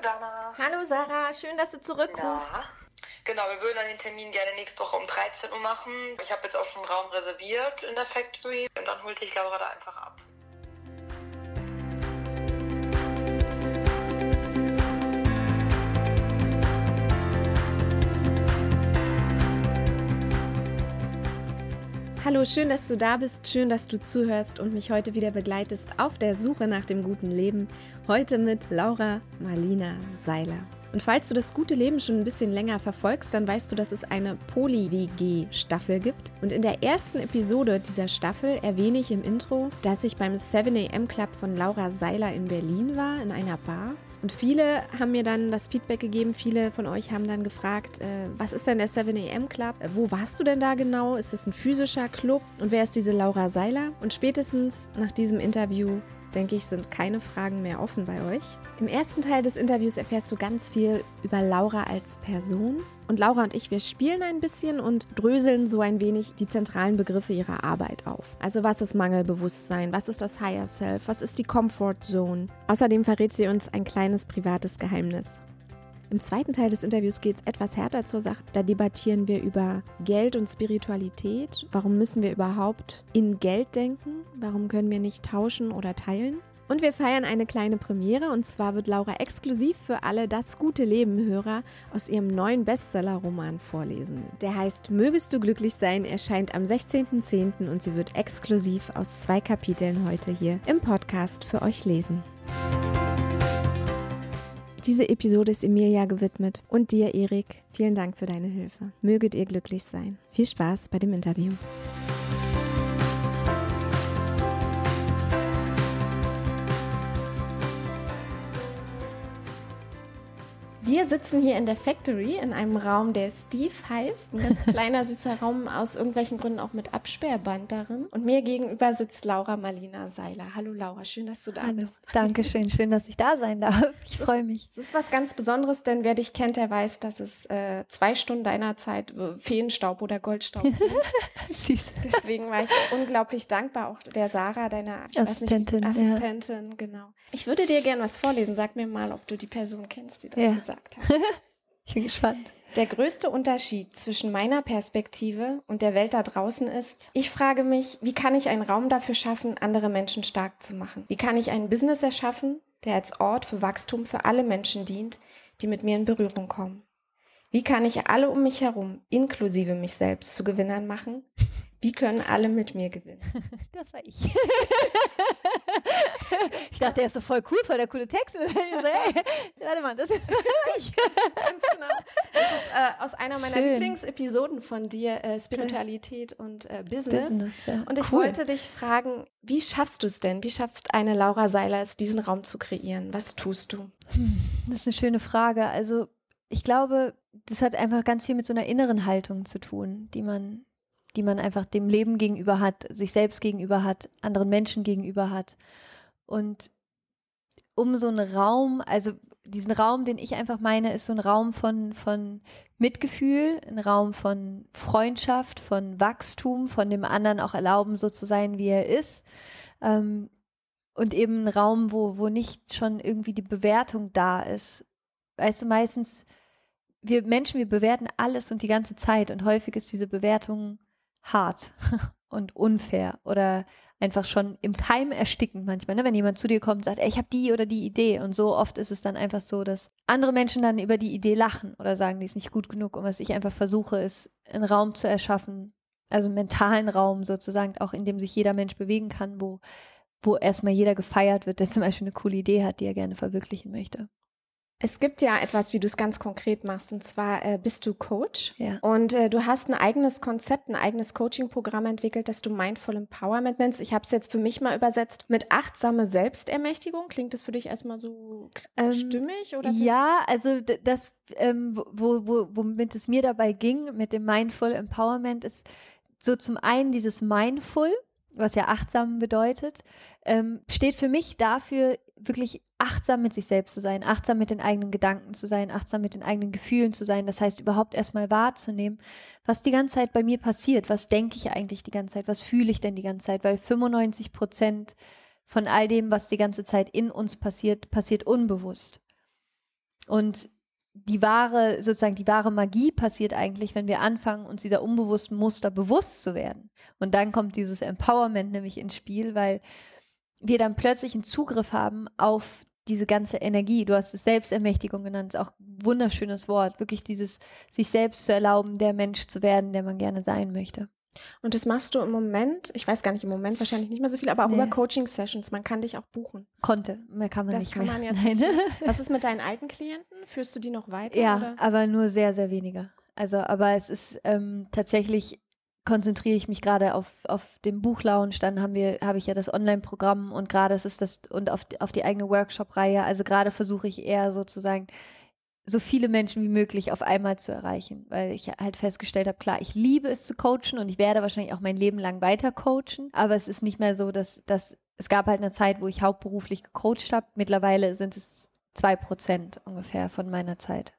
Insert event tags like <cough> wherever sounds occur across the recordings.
Dana. Hallo Sarah, schön, dass du zurückrufst. Ja. Genau, wir würden dann den Termin gerne nächste Woche um 13 Uhr machen. Ich habe jetzt auch schon einen Raum reserviert in der Factory und dann holt dich Laura da einfach ab. Hallo, schön, dass du da bist, schön, dass du zuhörst und mich heute wieder begleitest auf der Suche nach dem guten Leben. Heute mit Laura Marlina Seiler. Und falls du das gute Leben schon ein bisschen länger verfolgst, dann weißt du, dass es eine Poly-WG-Staffel gibt. Und in der ersten Episode dieser Staffel erwähne ich im Intro, dass ich beim 7am Club von Laura Seiler in Berlin war, in einer Bar. Und viele haben mir dann das Feedback gegeben, viele von euch haben dann gefragt, äh, was ist denn der 7am Club? Äh, wo warst du denn da genau? Ist es ein physischer Club? Und wer ist diese Laura Seiler? Und spätestens nach diesem Interview denke ich, sind keine Fragen mehr offen bei euch. Im ersten Teil des Interviews erfährst du ganz viel über Laura als Person. Und Laura und ich, wir spielen ein bisschen und dröseln so ein wenig die zentralen Begriffe ihrer Arbeit auf. Also was ist Mangelbewusstsein? Was ist das Higher Self? Was ist die Comfort Zone? Außerdem verrät sie uns ein kleines privates Geheimnis. Im zweiten Teil des Interviews geht es etwas härter zur Sache. Da debattieren wir über Geld und Spiritualität. Warum müssen wir überhaupt in Geld denken? Warum können wir nicht tauschen oder teilen? Und wir feiern eine kleine Premiere und zwar wird Laura exklusiv für alle Das gute Leben Hörer aus ihrem neuen Bestseller-Roman vorlesen. Der heißt Mögest du glücklich sein, erscheint am 16.10. und sie wird exklusiv aus zwei Kapiteln heute hier im Podcast für euch lesen. Diese Episode ist Emilia gewidmet und dir, Erik. Vielen Dank für deine Hilfe. Möget ihr glücklich sein. Viel Spaß bei dem Interview. Wir sitzen hier in der Factory in einem Raum, der Steve heißt. Ein ganz <laughs> kleiner, süßer Raum, aus irgendwelchen Gründen auch mit Absperrband darin. Und mir gegenüber sitzt Laura Marlina Seiler. Hallo Laura, schön, dass du da Hallo. bist. Dankeschön, schön, dass ich da sein darf. <laughs> Ich freue mich. Es ist was ganz Besonderes, denn wer dich kennt, der weiß, dass es äh, zwei Stunden deiner Zeit äh, Feenstaub oder Goldstaub sind. <laughs> Süß. Deswegen war ich unglaublich dankbar, auch der Sarah, deiner weiß nicht, Assistentin, ja. Assistentin, genau. Ich würde dir gerne was vorlesen. Sag mir mal, ob du die Person kennst, die das Ja. gesagt hat. <laughs> Ich bin gespannt. Der größte Unterschied zwischen meiner Perspektive und der Welt da draußen ist, ich frage mich, wie kann ich einen Raum dafür schaffen, andere Menschen stark zu machen? Wie kann ich ein Business erschaffen, der als Ort für Wachstum für alle Menschen dient, die mit mir in Berührung kommen? Wie kann ich alle um mich herum, inklusive mich selbst, zu Gewinnern machen? Wie können alle mit mir gewinnen? <laughs> Das war ich. ich dachte, er ist so voll cool, voll der coole Text. Und ich so, hey, warte mal, das ist ich. <laughs> Ganz genau. Das ist äh, aus einer meiner Schön. Lieblingsepisoden von dir, äh, Spiritualität und äh, Business. Business, ja. Und ich Cool. wollte dich fragen, wie schaffst du es denn? Wie schafft eine Laura Seiler es, diesen Raum zu kreieren? Was tust du? Das ist eine schöne Frage. Also, ich glaube, das hat einfach ganz viel mit so einer inneren Haltung zu tun, die man, die man einfach dem Leben gegenüber hat, sich selbst gegenüber hat, anderen Menschen gegenüber hat. Und um so einen Raum, also diesen Raum, den ich einfach meine, ist so ein Raum von, von Mitgefühl, ein Raum von Freundschaft, von Wachstum, von dem anderen auch erlauben, so zu sein, wie er ist. Ähm, und eben ein Raum, wo, wo nicht schon irgendwie die Bewertung da ist. Weißt du, meistens, wir Menschen, wir bewerten alles und die ganze Zeit und häufig ist diese Bewertung hart <laughs> und unfair oder einfach schon im Keim erstickend manchmal, ne? wenn jemand zu dir kommt und sagt, ey, ich habe die oder die Idee und so oft ist es dann einfach so, dass andere Menschen dann über die Idee lachen oder sagen, die ist nicht gut genug und was ich einfach versuche, ist einen Raum zu erschaffen, also einen mentalen Raum sozusagen, auch in dem sich jeder Mensch bewegen kann, wo, wo erstmal jeder gefeiert wird, der zum Beispiel eine coole Idee hat, die er gerne verwirklichen möchte. Es gibt ja etwas, wie du es ganz konkret machst, und zwar äh, bist du Coach. Ja. Und äh, du hast ein eigenes Konzept, ein eigenes Coaching-Programm entwickelt, das du Mindful Empowerment nennst. Ich habe es jetzt für mich mal übersetzt mit achtsame Selbstermächtigung. Klingt das für dich erstmal so Ähm, stimmig? Oder? Ja, also das, ähm, wo, wo, womit es mir dabei ging, mit dem Mindful Empowerment, ist so zum einen dieses Mindful, was ja achtsam bedeutet, ähm, steht für mich dafür, wirklich achtsam mit sich selbst zu sein, achtsam mit den eigenen Gedanken zu sein, achtsam mit den eigenen Gefühlen zu sein. Das heißt, überhaupt erstmal wahrzunehmen, was die ganze Zeit bei mir passiert. Was denke ich eigentlich die ganze Zeit? Was fühle ich denn die ganze Zeit? Weil 95 Prozent von all dem, was die ganze Zeit in uns passiert, passiert unbewusst. Und die wahre, sozusagen die wahre Magie passiert eigentlich, wenn wir anfangen, uns dieser unbewussten Muster bewusst zu werden. Und dann kommt dieses Empowerment nämlich ins Spiel, weil wir dann plötzlich einen Zugriff haben auf diese ganze Energie. Du hast es Selbstermächtigung genannt, ist auch ein wunderschönes Wort. Wirklich dieses, sich selbst zu erlauben, der Mensch zu werden, der man gerne sein möchte. Und das machst du im Moment, ich weiß gar nicht, im Moment wahrscheinlich nicht mehr so viel, aber auch nee. über Coaching-Sessions. Man kann dich auch buchen. Konnte, mehr kann man das nicht kann mehr. Man jetzt <laughs> Nein. <laughs> Was ist mit deinen alten Klienten? Führst du die noch weiter? Ja, oder? aber nur sehr, sehr weniger. Also, aber es ist ähm, tatsächlich konzentriere ich mich gerade auf, auf den Buchlaunch, dann haben wir, habe ich ja das Online-Programm und gerade ist es das und auf, auf die eigene Workshop-Reihe. Also gerade versuche ich eher sozusagen so viele Menschen wie möglich auf einmal zu erreichen, weil ich halt festgestellt habe, klar, ich liebe es zu coachen und ich werde wahrscheinlich auch mein Leben lang weiter coachen, aber es ist nicht mehr so, dass, dass es gab halt eine Zeit, wo ich hauptberuflich gecoacht habe. Mittlerweile sind es zwei Prozent ungefähr von meiner Zeit.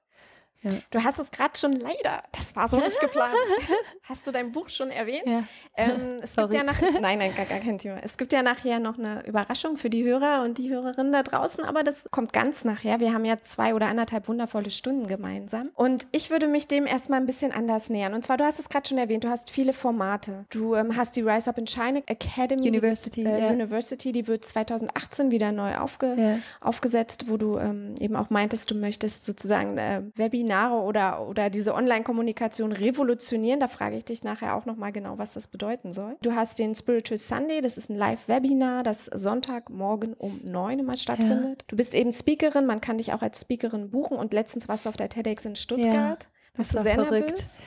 Ja. Du hast es gerade schon leider, das war so nicht geplant. <laughs> hast du dein Buch schon erwähnt? Ja. Ähm, es Sorry. gibt ja nachher, nein, nein, gar, gar kein Thema. Es gibt ja nachher noch eine Überraschung für die Hörer und die Hörerinnen da draußen, aber das kommt ganz nachher. Wir haben ja zwei oder anderthalb wundervolle Stunden gemeinsam. Und ich würde mich dem erstmal ein bisschen anders nähern. Und zwar, du hast es gerade schon erwähnt, du hast viele Formate. Du ähm, hast die Rise Up in China Academy University, die wird, äh, yeah. University, die wird 2018 wieder neu aufge yeah. aufgesetzt, wo du ähm, eben auch meintest, du möchtest sozusagen äh, Webinar Seminare oder, oder diese Online-Kommunikation revolutionieren. Da frage ich dich nachher auch nochmal genau, was das bedeuten soll. Du hast den Spiritual Sunday, das ist ein Live-Webinar, das Sonntagmorgen um neun immer stattfindet. Ja. Du bist eben Speakerin, man kann dich auch als Speakerin buchen und letztens warst du auf der TEDx in Stuttgart. Ja, warst du sehr verrückt. nervös?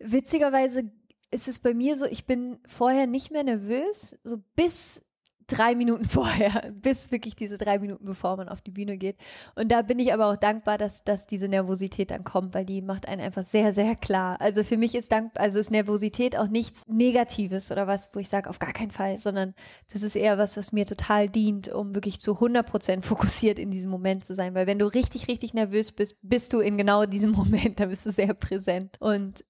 Witzigerweise ist es bei mir so, ich bin vorher nicht mehr nervös, so bis drei Minuten <laughs> vorher, bis wirklich diese drei Minuten, bevor man auf die Bühne geht. Und da bin ich aber auch dankbar, dass, dass diese Nervosität dann kommt, weil die macht einen einfach sehr, sehr klar. Also für mich ist Dank, also ist Nervosität auch nichts Negatives oder was, wo ich sage, auf gar keinen Fall, sondern das ist eher was, was mir total dient, um wirklich zu 100 Prozent fokussiert in diesem Moment zu sein. Weil wenn du richtig, richtig nervös bist, bist du in genau diesem <laughs> Moment, da bist du sehr präsent. Und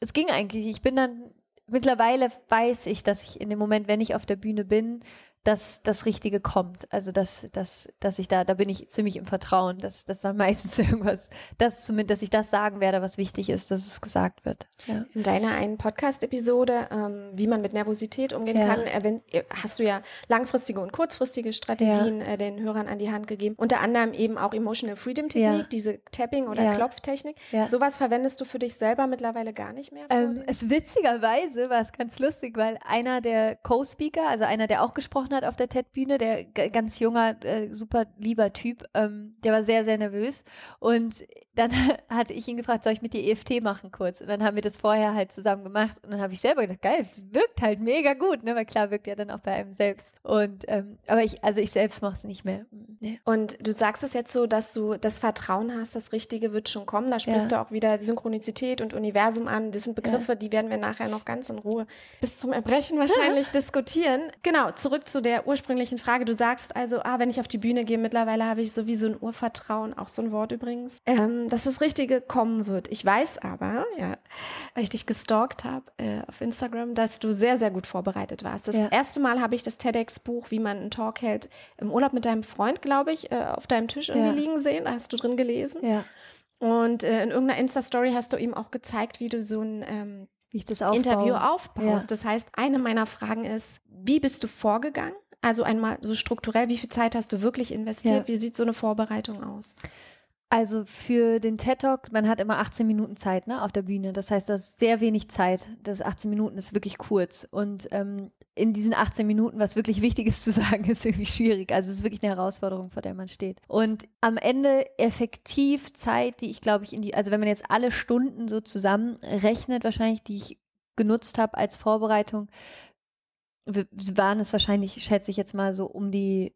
es ging eigentlich. Ich bin dann mittlerweile weiß ich, dass ich in dem Moment, wenn ich auf der Bühne bin, dass das Richtige kommt. Also dass, dass, dass ich da, da bin ich ziemlich im Vertrauen, dass, dass dann meistens <laughs> irgendwas, dass zumindest, dass ich das sagen werde, was wichtig ist, dass es gesagt wird. Ja. In deiner einen Podcast-Episode, ähm, wie man mit Nervosität umgehen ja. kann, äh, hast du ja langfristige und kurzfristige Strategien ja. äh, den Hörern an die Hand gegeben. Unter anderem eben auch Emotional Freedom Technik, diese Tapping- oder Klopftechnik. Sowas verwendest du für dich selber mittlerweile gar nicht mehr? Ähm, es witzigerweise war es ganz lustig, weil einer der Co-Speaker, also einer, der auch gesprochen hat auf der TED-Bühne, der ganz junger, äh, super lieber Typ, ähm, der war sehr, sehr nervös. Und dann <laughs> hatte ich ihn gefragt, soll ich mit dir EFT machen kurz? Und dann haben wir das vorher halt zusammen gemacht. Und dann habe ich selber gedacht, geil, das wirkt halt mega gut, ne? Weil klar wirkt ja dann auch bei einem selbst. Und ähm, aber ich, also ich selbst mache es nicht mehr. Nee. Und du sagst es jetzt so, dass du das Vertrauen hast, das Richtige wird schon kommen. Da sprichst ja. du auch wieder Synchronizität und Universum an. Das sind Begriffe, ja. die werden wir nachher noch ganz in Ruhe bis zum Erbrechen wahrscheinlich <laughs> diskutieren. Genau, zurück zu der ursprünglichen Frage. Du sagst also, ah, wenn ich auf die Bühne gehe, mittlerweile habe ich sowieso ein Urvertrauen, auch so ein Wort übrigens. Ähm, dass das Richtige kommen wird. Ich weiß aber, ja, weil ich dich gestalkt habe äh, auf Instagram, dass du sehr, sehr gut vorbereitet warst. Das ja. erste Mal habe ich das TEDx-Buch, wie man einen Talk hält, im Urlaub mit deinem Freund, glaube ich, äh, auf deinem Tisch irgendwie ja. liegen sehen. Da hast du drin gelesen. Ja. Und äh, in irgendeiner Insta-Story hast du ihm auch gezeigt, wie du so ein ähm, Interview aufbaust. Ja. Das heißt, eine meiner Fragen ist, wie bist du vorgegangen? Also einmal so strukturell, wie viel Zeit hast du wirklich investiert? Ja. Wie sieht so eine Vorbereitung aus? Also für den TED Talk, man hat immer 18 Minuten Zeit ne, auf der Bühne. Das heißt, du hast sehr wenig Zeit. Das 18 Minuten ist wirklich kurz. Und ähm, in diesen 18 Minuten, was wirklich wichtig ist <laughs> zu sagen, ist irgendwie schwierig. Also es ist wirklich eine Herausforderung, vor der man steht. Und am Ende effektiv Zeit, die ich glaube ich in die, also wenn man jetzt alle Stunden so zusammenrechnet, wahrscheinlich, die ich genutzt habe als Vorbereitung, waren es wahrscheinlich, schätze ich jetzt mal so um die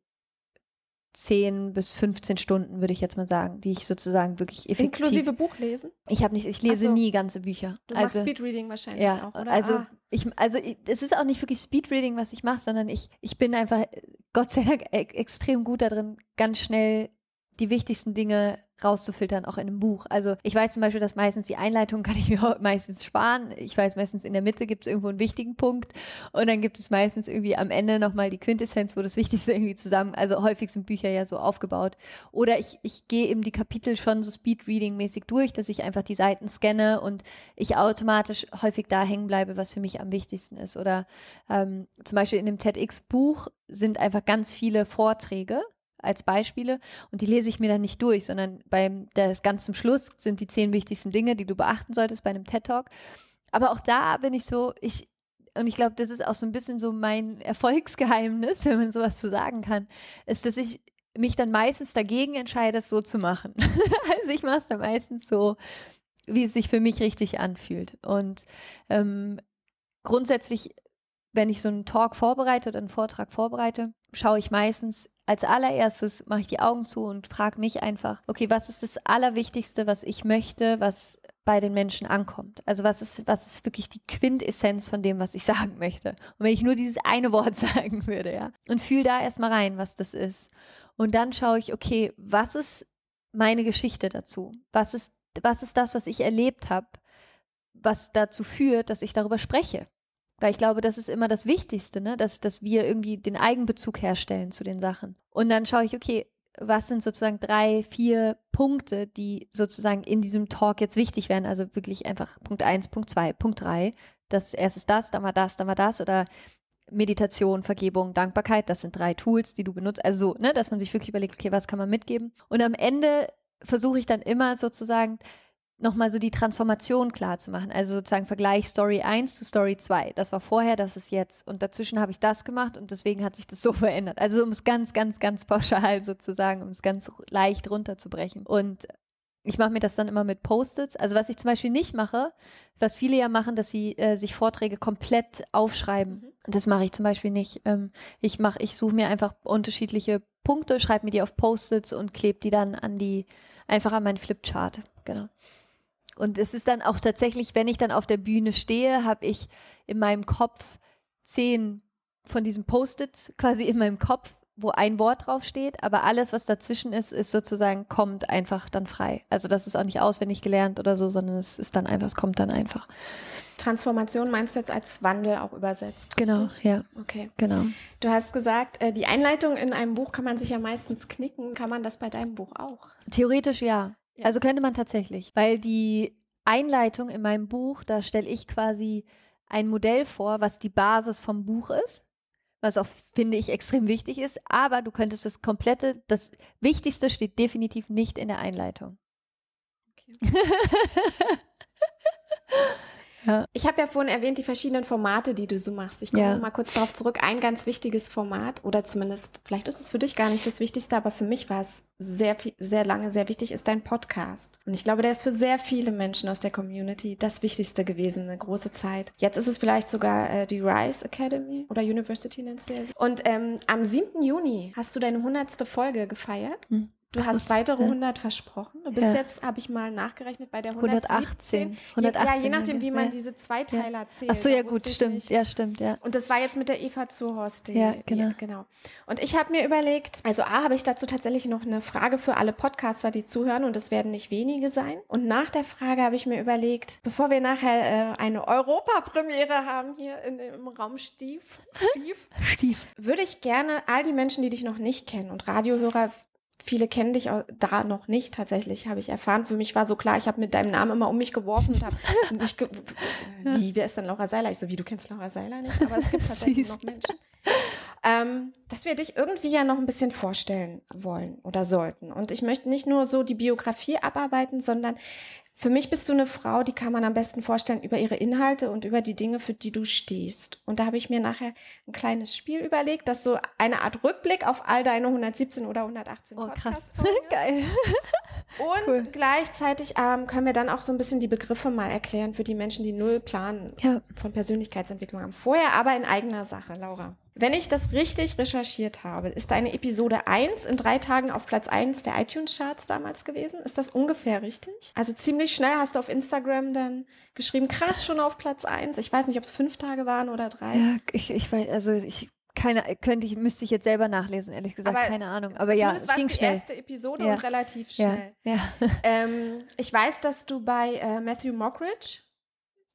10 bis 15 Stunden, würde ich jetzt mal sagen, die ich sozusagen wirklich effektiv. Inklusive Buchlesen? Ich habe nicht, ich lese so. nie ganze Bücher. Du also, machst Speedreading wahrscheinlich ja, auch, oder? Also ah. ich, also es ist auch nicht wirklich Speedreading, was ich mache, sondern ich, ich bin einfach Gott sei Dank e extrem gut darin, ganz schnell die wichtigsten Dinge rauszufiltern, auch in einem Buch. Also ich weiß zum Beispiel, dass meistens die Einleitung kann ich mir meistens sparen. Ich weiß meistens, in der Mitte gibt es irgendwo einen wichtigen Punkt und dann gibt es meistens irgendwie am Ende nochmal die Quintessenz, wo das Wichtigste <laughs> irgendwie zusammen, also häufig sind Bücher ja so aufgebaut. Oder ich, ich gehe eben die Kapitel schon so Speed-Reading-mäßig durch, dass ich einfach die Seiten scanne und ich automatisch häufig da hängen bleibe, was für mich am wichtigsten ist. Oder ähm, zum Beispiel in dem TEDx-Buch sind einfach ganz viele Vorträge als Beispiele und die lese ich mir dann nicht durch, sondern beim das ganz zum Schluss sind die zehn wichtigsten Dinge, die du beachten solltest bei einem TED Talk. Aber auch da bin ich so, ich und ich glaube, das ist auch so ein bisschen so mein <laughs> Erfolgsgeheimnis, wenn man sowas so sagen kann, ist, dass ich mich dann meistens dagegen entscheide, es so zu machen. <laughs> also ich mache es dann meistens so, wie es sich für mich richtig anfühlt. Und ähm, grundsätzlich, wenn ich so einen Talk vorbereite oder einen Vortrag vorbereite, schaue ich meistens als allererstes mache ich die Augen zu und frage mich einfach, okay, was ist das Allerwichtigste, was ich möchte, was bei den Menschen ankommt? Also was ist, was ist wirklich die Quintessenz von dem, was ich <laughs> sagen möchte? Und wenn ich nur dieses eine Wort <laughs> sagen würde, ja, und fühle da erstmal rein, was das ist. Und dann schaue ich, okay, was ist meine Geschichte dazu? Was ist, was ist das, was ich erlebt habe, was dazu führt, dass ich darüber spreche? Weil ich glaube, das ist immer das Wichtigste, ne? dass, dass wir irgendwie den Eigenbezug herstellen zu den Sachen. Und dann schaue ich, okay, was sind sozusagen drei, vier Punkte, die sozusagen in diesem Talk jetzt wichtig wären? Also wirklich einfach Punkt eins, Punkt zwei, Punkt drei. Das erst ist das, dann war das, dann war das oder Meditation, Vergebung, Dankbarkeit, das sind drei Tools, die du benutzt. Also, ne, dass man sich wirklich überlegt, okay, was kann man mitgeben? Und am Ende versuche ich dann immer sozusagen nochmal so die Transformation klar zu machen. Also sozusagen Vergleich Story 1 zu Story 2. Das war vorher, das ist jetzt. Und dazwischen habe ich das gemacht und deswegen hat sich das so <laughs> verändert. Also um es ganz, ganz, ganz pauschal <laughs> sozusagen, um es ganz leicht runterzubrechen. Und ich mache mir das dann immer mit Post-its. Also was ich zum Beispiel nicht mache, was viele ja machen, dass sie äh, sich Vorträge komplett aufschreiben. Mhm. Das mache ich zum Beispiel nicht. Ähm, ich mache, ich suche mir einfach unterschiedliche Punkte, schreibe mir die auf Post-its und klebe die dann an die, einfach an meinen Flipchart. Genau. Und es ist dann auch tatsächlich, wenn ich dann auf der Bühne stehe, habe ich in meinem Kopf zehn von diesen Post-its quasi in meinem Kopf, wo ein Wort draufsteht, aber alles, was dazwischen ist, ist sozusagen, kommt einfach dann frei. Also das ist auch nicht auswendig gelernt oder so, sondern es ist dann einfach, es kommt dann einfach. Transformation meinst du jetzt als Wandel auch übersetzt? Genau, richtig? ja. Okay. Genau. Du hast gesagt, äh, die Einleitung in einem Buch kann man sich ja meistens knicken. Kann man das bei deinem Buch auch? Theoretisch ja. Ja. Also könnte man tatsächlich, weil die Einleitung in meinem Buch, da stelle ich quasi ein Modell vor, was die Basis vom Buch ist, was auch, finde ich, extrem wichtig ist, aber du könntest das komplette, das Wichtigste steht definitiv nicht in der Einleitung. Okay. <laughs> Ja. Ich habe ja vorhin erwähnt, die verschiedenen Formate, die du so machst. Ich komme ja. mal kurz darauf zurück. Ein ganz wichtiges Format, oder zumindest, vielleicht ist es für dich gar nicht das Wichtigste, aber für mich war es sehr, sehr lange sehr wichtig, ist dein Podcast. Und ich glaube, der ist für sehr viele Menschen aus der Community das Wichtigste gewesen, eine große Zeit. Jetzt ist es vielleicht sogar äh, die Rise Academy oder University nennst du ja. Und ähm, am 7. Juni hast du deine 100. Folge gefeiert. Hm. Du hast weitere 100 versprochen. Du bist ja. jetzt, habe ich mal nachgerechnet, bei der 117. 118. 118 ja, je nachdem, wie man ja. diese Zweiteiler ja. zählt. Ach so, ja gut, stimmt. Nicht. Ja, stimmt, ja. Und das war jetzt mit der Eva Zuhorst. Ja, genau. genau. Und ich habe mir überlegt, also A, habe ich dazu tatsächlich noch eine Frage für alle Podcaster, die zuhören und es werden nicht wenige sein. Und nach der Frage habe ich mir überlegt, bevor wir nachher äh, eine Europapremiere haben hier in, im Raum Stief, <laughs> Stief, Stief, würde ich gerne all die Menschen, die dich noch nicht kennen und Radiohörer viele kennen dich da noch nicht tatsächlich, habe ich erfahren. Für mich war so klar, ich habe mit deinem Namen immer um mich geworfen und habe <laughs> nicht, ge wie, wer ist denn Laura Seiler? Ich so, wie, du kennst Laura Seiler nicht? Aber es gibt <laughs> tatsächlich noch Menschen. Ähm, dass wir dich irgendwie ja noch ein bisschen vorstellen wollen oder sollten. Und ich möchte nicht nur so die Biografie abarbeiten, sondern für mich bist du eine Frau, die kann man am besten vorstellen über ihre Inhalte und über die Dinge, für die du stehst. Und da habe ich mir nachher ein kleines Spiel überlegt, das so eine Art Rückblick auf all deine 117 oder 118 Oh, krass. <laughs> Geil. Und cool. gleichzeitig ähm, können wir dann auch so ein bisschen die Begriffe mal erklären für die Menschen, die null Plan ja. von Persönlichkeitsentwicklung haben. Vorher aber in eigener Sache, Laura. Wenn ich das richtig recherchiert habe, ist deine Episode 1 in drei Tagen auf Platz 1 der iTunes-Charts damals gewesen. Ist das ungefähr richtig? Also ziemlich schnell hast du auf Instagram dann geschrieben, krass, schon auf Platz 1. Ich weiß nicht, ob es fünf Tage waren oder drei. Ja, ich, ich weiß, also ich keine, könnte ich, müsste ich jetzt selber nachlesen, ehrlich gesagt, aber keine Ahnung. Aber ja, es ging die schnell. erste Episode ja. und relativ schnell. Ja. ja. <laughs> Ähm, ich weiß, dass du bei äh, Matthew Mockridge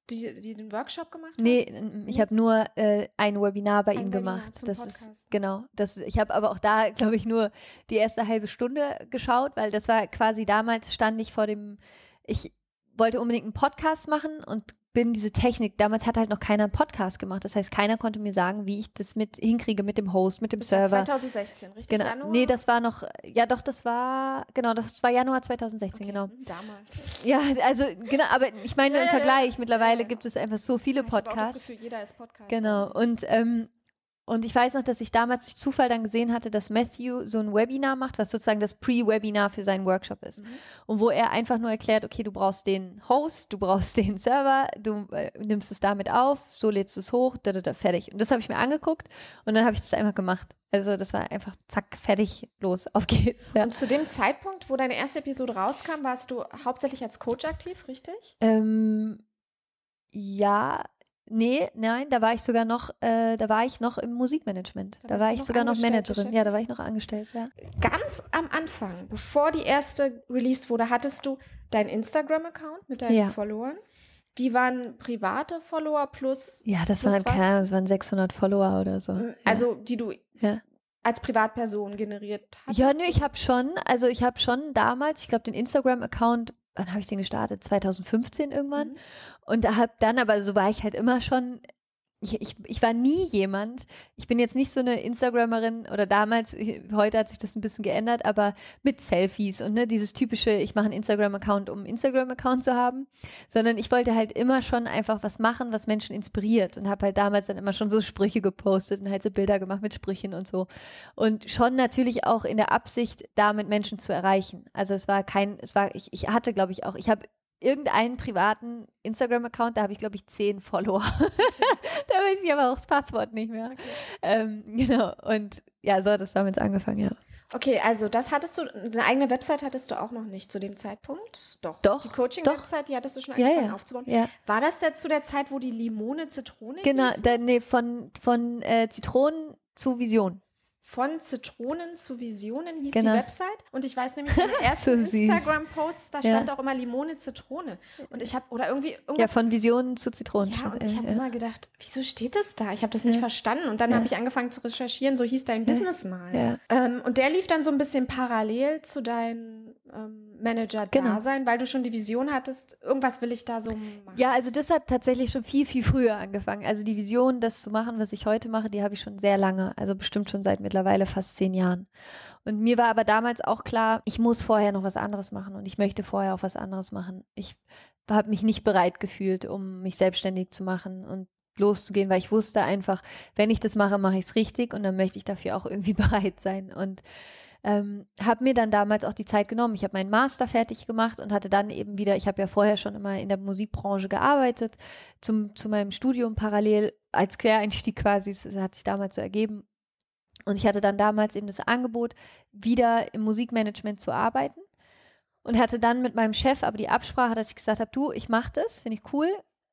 die, die den Workshop gemacht hast? Nee, ich habe nur äh, ein Webinar bei ein ihm Webinar gemacht. das Podcast. ist genau. Das, ich habe aber auch da, glaube ich, nur die erste halbe Stunde geschaut, weil das war quasi damals stand ich vor dem, ich wollte unbedingt einen Podcast machen und bin diese Technik, damals hat halt noch keiner einen Podcast gemacht. Das heißt, keiner konnte mir sagen, wie ich das mit hinkriege mit dem Host, mit dem das Server. 2016, richtig? Genau. Januar? Nee, das war noch, ja doch, das war, genau, das war Januar 2016, okay. genau. Damals. Ja, also, genau, aber ich meine ja, im ja, Vergleich, ja. mittlerweile gibt es einfach so viele Podcasts. Ich habe das Gefühl, jeder ist Podcast. Genau, und ähm, und ich weiß noch, dass ich damals durch Zufall dann gesehen hatte, dass Matthew so ein Webinar macht, was sozusagen das Pre-Webinar für seinen Workshop ist. Mhm. Und wo er einfach nur erklärt, okay, du brauchst den Host, du brauchst <laughs> den Server, du äh, nimmst es damit auf, so lädst du es hoch, da, da, da, fertig. Und das habe ich mir angeguckt und dann habe ich das einfach gemacht. Also das war einfach zack, fertig, los, auf geht's. Ja. Und zu dem Zeitpunkt, wo deine erste Episode rauskam, warst du hauptsächlich als Coach aktiv, richtig? Ähm, ja, Nee, nein, da war ich sogar noch, äh, da war ich noch im Musikmanagement. Da, da war ich sogar noch Managerin. Ja, da war ich noch angestellt, ja. Ganz am Anfang, bevor die erste released wurde, hattest du deinen Instagram-Account mit deinen ja. Followern. Die waren private Follower plus. Ja, das, plus waren, keine, das waren 600 Follower oder so. Also, die du ja. als Privatperson generiert hast. Ja, nö, ich habe schon, also ich habe schon damals, ich glaube, den Instagram-Account wann habe ich den gestartet? 2015 irgendwann. Mhm. Und da habe dann, aber so war ich halt immer schon, ich, ich, ich war nie jemand, ich bin jetzt nicht so eine Instagrammerin oder damals, heute hat sich das ein bisschen geändert, aber mit Selfies und ne, dieses typische, ich mache einen Instagram-Account, um einen Instagram-Account zu haben, sondern ich wollte halt immer schon einfach was machen, was Menschen inspiriert und habe halt damals dann immer schon so Sprüche gepostet und halt so Bilder gemacht mit Sprüchen und so. Und schon natürlich auch in der Absicht, damit Menschen zu erreichen. Also es war kein, es war, ich, ich hatte, glaube ich, auch, ich habe irgendeinen privaten Instagram-Account, da habe ich, glaube ich, zehn Follower. <laughs> da weiß ich aber auch das Passwort nicht mehr. Okay. Ähm, genau. Und ja, so hat es damals angefangen, ja. Okay, also das hattest du, eine eigene Website hattest du auch noch nicht zu dem Zeitpunkt? Doch. Doch. Die Coaching-Website, die hattest du schon angefangen ja, ja. aufzubauen. Ja. War das jetzt zu der Zeit, wo die Limone Zitrone Genau, da, nee, von, von äh, Zitronen zu Vision. Von Zitronen zu Visionen hieß genau. die Website. Und ich weiß nämlich, in den <laughs> ersten so Instagram-Posts, da stand auch immer Limone Zitrone. Und ich habe, oder irgendwie. Ja, von Visionen zu Zitronen. Ja, und ich habe immer gedacht, wieso steht das da? Ich habe das nicht verstanden. Und dann habe ich angefangen zu recherchieren, so hieß dein Business mal. Ähm, und der lief dann so ein bisschen parallel zu deinem ähm, Manager-Dasein, genau. weil du schon die Vision hattest, irgendwas will ich da so machen. Ja, also das hat tatsächlich schon viel, viel früher angefangen. Also die Vision, das zu machen, was ich heute mache, die habe ich schon sehr lange, also bestimmt schon seit mittlerweile fast zehn Jahren. Und mir war aber damals auch klar, ich muss vorher noch was anderes machen und ich möchte vorher auch was anderes machen. Ich habe mich nicht bereit gefühlt, um mich selbstständig zu machen und loszugehen, weil ich wusste einfach, wenn ich das mache, mache ich es richtig und dann möchte ich dafür auch irgendwie <laughs> bereit sein. Und ähm, habe mir dann damals auch die Zeit genommen. Ich habe meinen Master fertig gemacht und hatte dann eben wieder, ich habe ja vorher schon immer in der Musikbranche gearbeitet, zum, zu meinem Studium parallel als Quereinstieg quasi, das hat sich damals so ergeben. Und ich hatte dann damals eben das Angebot, wieder im Musikmanagement zu arbeiten und hatte dann mit meinem Chef aber die Absprache, dass ich gesagt habe, du, ich mache das, finde ich cool,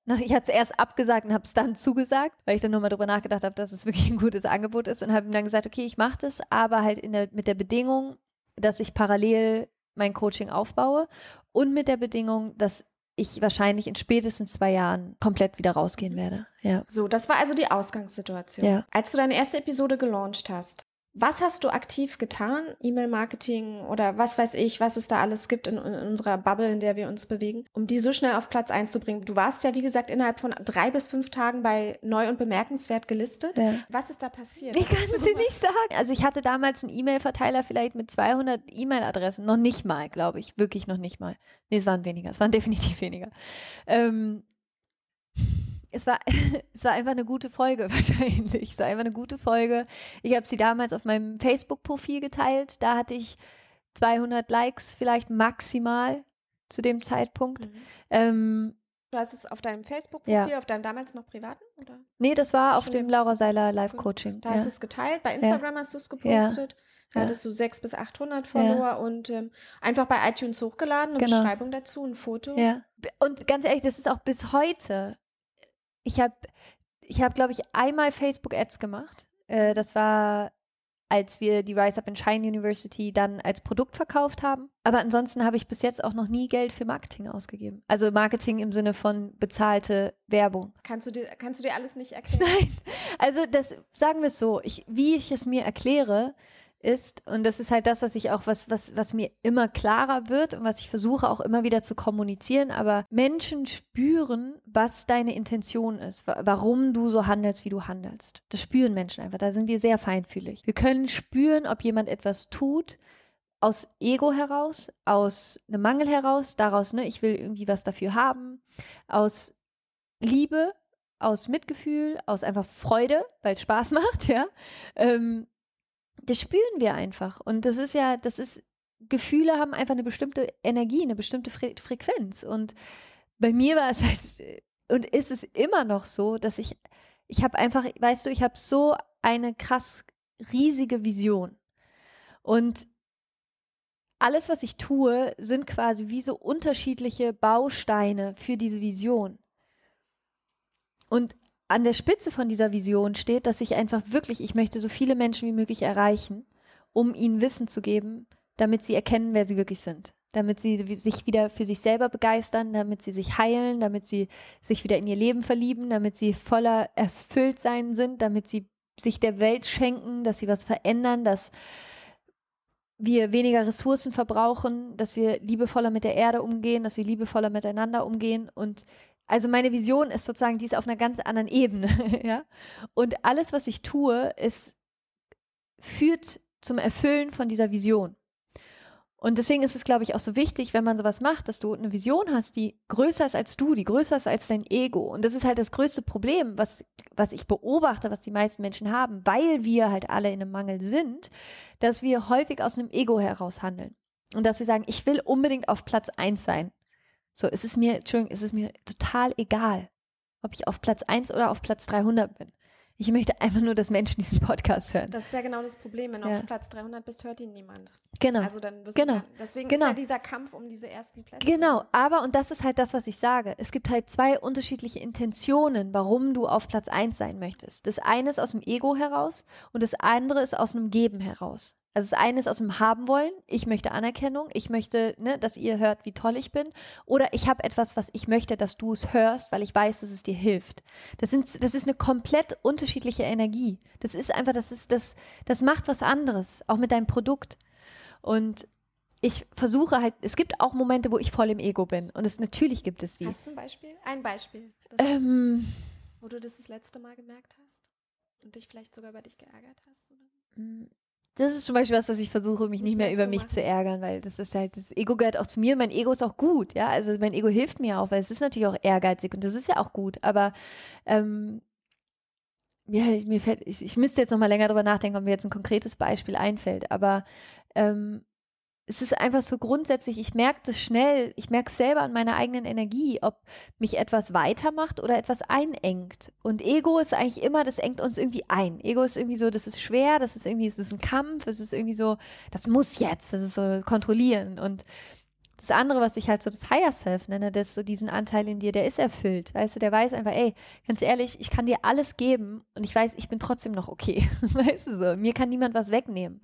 <laughs> ich hatte es erst abgesagt und habe es dann zugesagt, weil ich dann nochmal darüber nachgedacht habe, dass es wirklich ein gutes Angebot ist und habe ihm dann gesagt, okay, ich mache das, aber halt der, mit der Bedingung, dass ich parallel mein Coaching aufbaue und mit der Bedingung, dass ich wahrscheinlich in spätestens zwei Jahren komplett wieder rausgehen werde. Ja. So, das war also die Ausgangssituation. Ja. Als du deine erste Episode gelauncht hast, was hast du aktiv getan? E-Mail-Marketing oder was weiß ich, was es da alles gibt in, in, unserer Bubble, in der wir uns bewegen, um die so schnell auf Platz einzubringen? Du warst ja, wie gesagt, innerhalb von drei bis fünf Tagen bei neu und bemerkenswert gelistet. Ja. Was ist da passiert? Ich kann es dir nicht sagen. Also ich hatte damals einen E-Mail-Verteiler vielleicht mit 200 E-Mail-Adressen. Noch nicht mal, glaube ich. Wirklich noch nicht mal. Nee, es waren weniger. Es waren <laughs> definitiv weniger. Ähm, es war, <laughs> es war einfach eine gute Folge <laughs> wahrscheinlich. Es war einfach eine gute Folge. Ich habe sie damals auf meinem Facebook-Profil geteilt. Da hatte ich 200 Likes vielleicht maximal zu dem Zeitpunkt. Mhm. Ähm, du hast es auf deinem Facebook-Profil, Ja. auf deinem damals noch privaten? Oder? nee, das war auf dem Laura Seiler Live-Coaching. Da Ja. hast du es geteilt, bei Instagram hast du es gepostet. Da Ja. hattest du 600 bis 800 Follower und ähm, einfach bei iTunes hochgeladen, eine Genau. Beschreibung dazu, ein Foto. Ja. Und ganz ehrlich, das ist auch bis heute. Ich habe, ich habe, glaube ich, einmal Facebook-Ads gemacht Äh, das war als wir die Rise Up and Shine University dann als Produkt verkauft haben. Aber ansonsten habe ich bis jetzt auch noch nie Geld für Marketing ausgegeben. Also Marketing im Sinne von bezahlte Werbung. Kannst du dir, kannst du dir alles nicht <laughs> erklären? Nein, also das sagen wir es so, ich, wie ich es mir erkläre, ist, und das ist halt das, was ich auch, was, was, was mir immer klarer wird und was ich versuche auch immer wieder zu kommunizieren, aber Menschen spüren, was deine Intention ist, warum du so handelst, wie du handelst. Das spüren Menschen einfach, da sind wir sehr feinfühlig. Wir können spüren, ob jemand etwas tut, aus Ego heraus, aus einem Mangel heraus, daraus, ne, ich will irgendwie was dafür haben, aus Liebe, aus Mitgefühl, aus einfach Freude, weil es Spaß <laughs> macht, ja. Ähm, das spüren wir einfach. Und das ist ja, das ist, Gefühle haben einfach eine bestimmte Energie, eine bestimmte Fre Frequenz. Und bei mir war es halt, und ist es immer noch so, dass ich, ich habe einfach, weißt du, ich habe so eine krass riesige Vision. Und alles, was ich tue, sind quasi wie so unterschiedliche Bausteine für diese Vision. Und an der Spitze von dieser Vision steht, dass ich einfach wirklich, ich möchte so viele Menschen wie möglich erreichen, um ihnen Wissen zu geben, damit sie erkennen, wer sie wirklich sind. Damit sie sich wieder für sich selber begeistern, damit sie sich heilen, damit sie sich wieder in ihr Leben verlieben, damit sie voller Erfülltsein sind, damit sie sich der Welt schenken, dass sie was verändern, dass wir weniger Ressourcen verbrauchen, dass wir liebevoller mit der Erde umgehen, dass wir liebevoller miteinander umgehen und also meine Vision ist sozusagen, die ist auf einer ganz anderen Ebene, <laughs> ja. Und alles, was ich tue, ist, führt zum Erfüllen von dieser Vision. Und deswegen ist es, glaube ich, auch so wichtig, wenn man sowas macht, dass du eine Vision hast, die größer ist als du, die größer ist als dein Ego. Und das ist halt das größte Problem, was, was ich beobachte, was die meisten Menschen haben, weil wir halt alle in einem Mangel sind, dass wir häufig aus einem Ego heraus handeln. Und dass wir sagen, ich will unbedingt auf Platz eins sein. So, es ist mir, Entschuldigung, es ist mir total egal, ob ich auf Platz 1 oder auf Platz 300 bin. Ich möchte einfach nur, dass Menschen diesen Podcast hören. Das ist ja genau das Problem. Wenn du Ja. auf Platz 300 bist, hört ihn niemand. Genau. Also dann wirst Genau. du, deswegen Genau. ist ja dieser Kampf um diese ersten Plätze. Genau, aber, und das ist halt das, was ich sage, es gibt halt zwei unterschiedliche Intentionen, warum du auf Platz 1 sein möchtest. Das eine ist aus dem Ego heraus und das andere ist aus einem Geben heraus. Also das eine ist aus dem Haben wollen, ich möchte Anerkennung, ich möchte, ne, dass ihr hört, wie toll ich bin. Oder ich habe etwas, was ich möchte, dass du es hörst, weil ich weiß, dass es dir hilft. Das, sind, das ist eine komplett unterschiedliche Energie. Das ist einfach, das ist, das, das macht was anderes, auch mit deinem Produkt. Und ich versuche halt, es gibt auch Momente, wo ich voll im Ego bin. Und es natürlich gibt es sie. Hast du ein Beispiel? Ein Beispiel, Ähm, wo du das das letzte Mal gemerkt hast und dich vielleicht sogar über dich geärgert hast? Oder? das ist zum Beispiel was, was ich versuche, mich nicht, Nicht mehr mehr über zu mich machen. zu ärgern, weil das ist halt, das Ego gehört auch zu mir. Mein Ego ist auch gut, ja. Also mein Ego hilft mir auch, weil es ist natürlich auch ehrgeizig und das ist ja auch gut. Aber ähm, ich- mir fällt, ich, ich müsste jetzt noch mal länger drüber nachdenken, ob mir jetzt ein konkretes Beispiel einfällt. Aber ähm, es ist einfach so grundsätzlich, ich merke das schnell, ich merke selber an meiner eigenen Energie, ob mich etwas weitermacht oder etwas einengt. Und Ego ist eigentlich immer, das engt uns irgendwie ein. Ego ist irgendwie so, das ist schwer, das ist irgendwie, es ist ein Kampf, es ist irgendwie so, das muss jetzt, das ist so kontrollieren. Und das andere, was ich halt so das Higher Self nenne, das so diesen Anteil in dir, der ist erfüllt. Weißt du, der weiß einfach, ey, ganz ehrlich, ich kann dir alles geben und ich weiß, ich bin trotzdem noch okay. <laughs> Weißt du so, mir kann niemand was wegnehmen.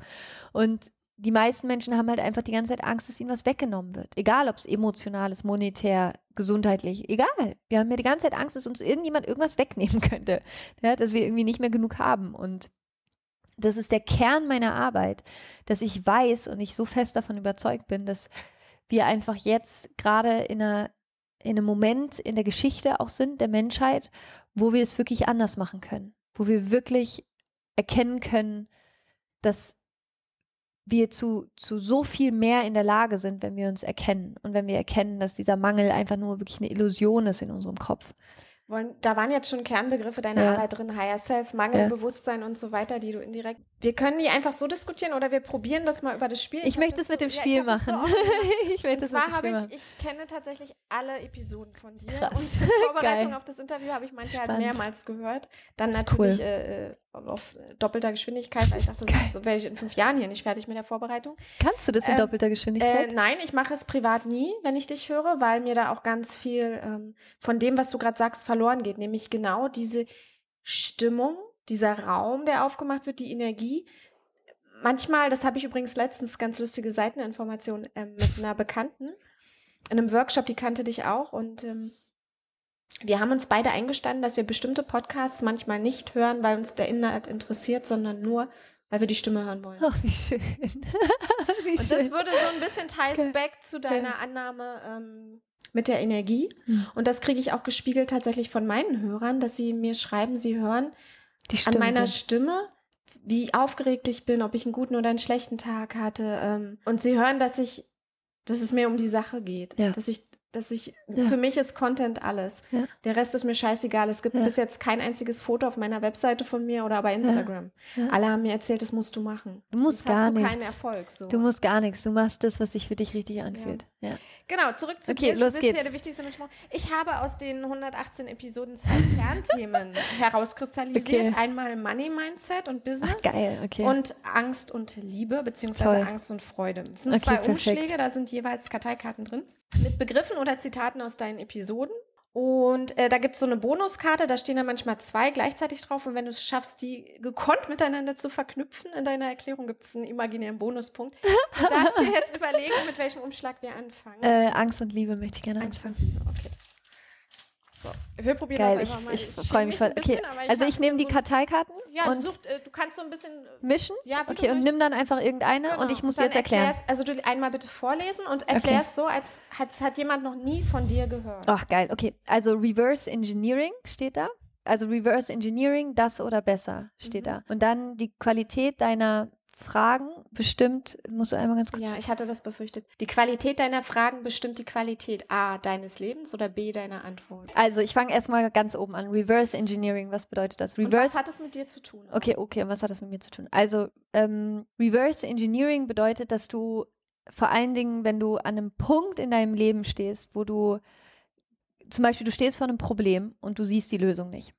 Und die meisten Menschen haben halt einfach die ganze Zeit Angst, dass ihnen was weggenommen wird. Egal, ob es emotional ist, monetär, gesundheitlich, egal. Wir haben ja die ganze Zeit Angst, dass uns irgendjemand irgendwas wegnehmen <laughs> könnte. Ja, dass wir irgendwie nicht mehr genug haben. Und das ist der Kern meiner Arbeit, dass ich weiß und ich so fest davon überzeugt bin, dass wir einfach jetzt gerade in einer in einem Moment in der Geschichte auch sind, der Menschheit, wo wir es wirklich anders machen können. Wo wir wirklich erkennen können, dass wir zu, zu so viel mehr in der Lage sind, wenn wir uns erkennen und wenn wir erkennen, dass dieser Mangel einfach nur wirklich eine Illusion ist in unserem Kopf. Wollen, da waren jetzt schon Kernbegriffe deiner Ja. Arbeit drin, Higher Self, Mangel, Ja. Bewusstsein und so weiter, die du indirekt. Wir können die einfach so diskutieren oder wir probieren das mal über das Spiel. Ich hab möchte es mit dem so- ja, Spiel ich so machen. gemacht. <laughs> ich möchte es mit dem Spiel ich, machen. ich kenne tatsächlich alle Episoden von dir Krass. und <laughs> in Vorbereitung Geil. auf das Interview habe ich manche halt mehrmals gehört. Dann natürlich Cool. äh, äh, auf doppelter Geschwindigkeit, weil ich dachte, sonst werde ich in fünf Jahren hier nicht fertig mit der Vorbereitung. Kannst du das in ähm, doppelter Äh, Geschwindigkeit? nein, ich mache es privat nie, wenn ich dich höre, weil mir da auch ganz viel ähm, von dem, was du gerade sagst, verloren geht. Nämlich genau diese Stimmung, dieser Raum, der aufgemacht wird, die Energie. Manchmal, das habe ich übrigens letztens ganz lustige Seiteninformationen äh, mit einer Bekannten in einem Workshop, die kannte dich auch und ähm, wir haben uns beide eingestanden, dass wir bestimmte Podcasts manchmal nicht hören, weil uns der Inhalt interessiert, sondern nur, weil wir die Stimme hören wollen. Ach, wie schön. <laughs> wie und das würde so ein bisschen ties okay. back zu deiner okay. Annahme ähm, mit der Energie. Mhm. Und das kriege ich auch gespiegelt tatsächlich von meinen Hörern, dass sie mir schreiben, sie hören an meiner Stimme, wie aufgeregt ich bin, ob ich einen guten oder einen schlechten Tag hatte. Ähm, und sie hören, dass ich, dass es mir um die Sache geht, ja. dass ich dass ich, ja. für mich ist Content alles. Ja. Der Rest ist mir scheißegal. Es gibt ja. bis jetzt kein einziges Foto auf meiner Webseite von mir oder bei Instagram. Alle haben mir erzählt, das musst du machen. Du musst Sonst gar nichts. keinen Erfolg. So. Du musst gar nichts. Du machst das, was sich für dich richtig anfühlt. Genau, zurück zu okay, dir. Los du bist geht's. ja der wichtigste Mensch. Ich habe aus den 118 Episoden zwei <laughs> Kernthemen herauskristallisiert. Okay. Einmal Money Mindset und Business. Ach, geil, okay. Und Angst und Liebe, beziehungsweise Toll. Angst und Freude. Das sind okay, zwei perfekt. Umschläge, da sind jeweils Karteikarten drin. Mit Begriffen oder Zitaten aus deinen Episoden. Und äh, da gibt es so eine Bonuskarte, da stehen dann manchmal zwei gleichzeitig drauf. Und wenn du es schaffst, die gekonnt miteinander zu verknüpfen, in deiner Erklärung gibt es einen imaginären Bonuspunkt. Du darfst dir jetzt <laughs> überlegen, mit welchem Umschlag wir anfangen. Äh, Angst und Liebe möchte ich gerne Angst anfangen. Angst und Liebe, okay. So, wir probieren Geil, das einfach ich, mal. Ich, ich freue mich voll. Okay, also ich nehme die Karteikarten ja, und sucht, äh, du kannst so ein bisschen mischen. Ja, okay, und nimm dann einfach irgendeine genau. und ich muss und jetzt erklären. Also du einmal bitte vorlesen und erklärst okay. so, als, als hat jemand noch nie von dir gehört. Ach geil, okay. Also Reverse Engineering steht da. Also Reverse Engineering, das oder besser steht mhm. da. Und dann die Qualität deiner Fragen bestimmt, musst du einmal ganz kurz. Ja, ich hatte das befürchtet. Die Qualität deiner Fragen bestimmt die Qualität A deines Lebens oder B deiner Antwort. Also ich fange erstmal ganz oben an. Reverse Engineering, was bedeutet das? Reverse. Und was hat es mit dir zu tun? Okay, okay, und was hat das mit mir zu tun? Also ähm, Reverse Engineering bedeutet, dass du vor allen Dingen, wenn du an einem Punkt in deinem Leben stehst, wo du zum Beispiel, du stehst vor einem Problem und du siehst die Lösung nicht.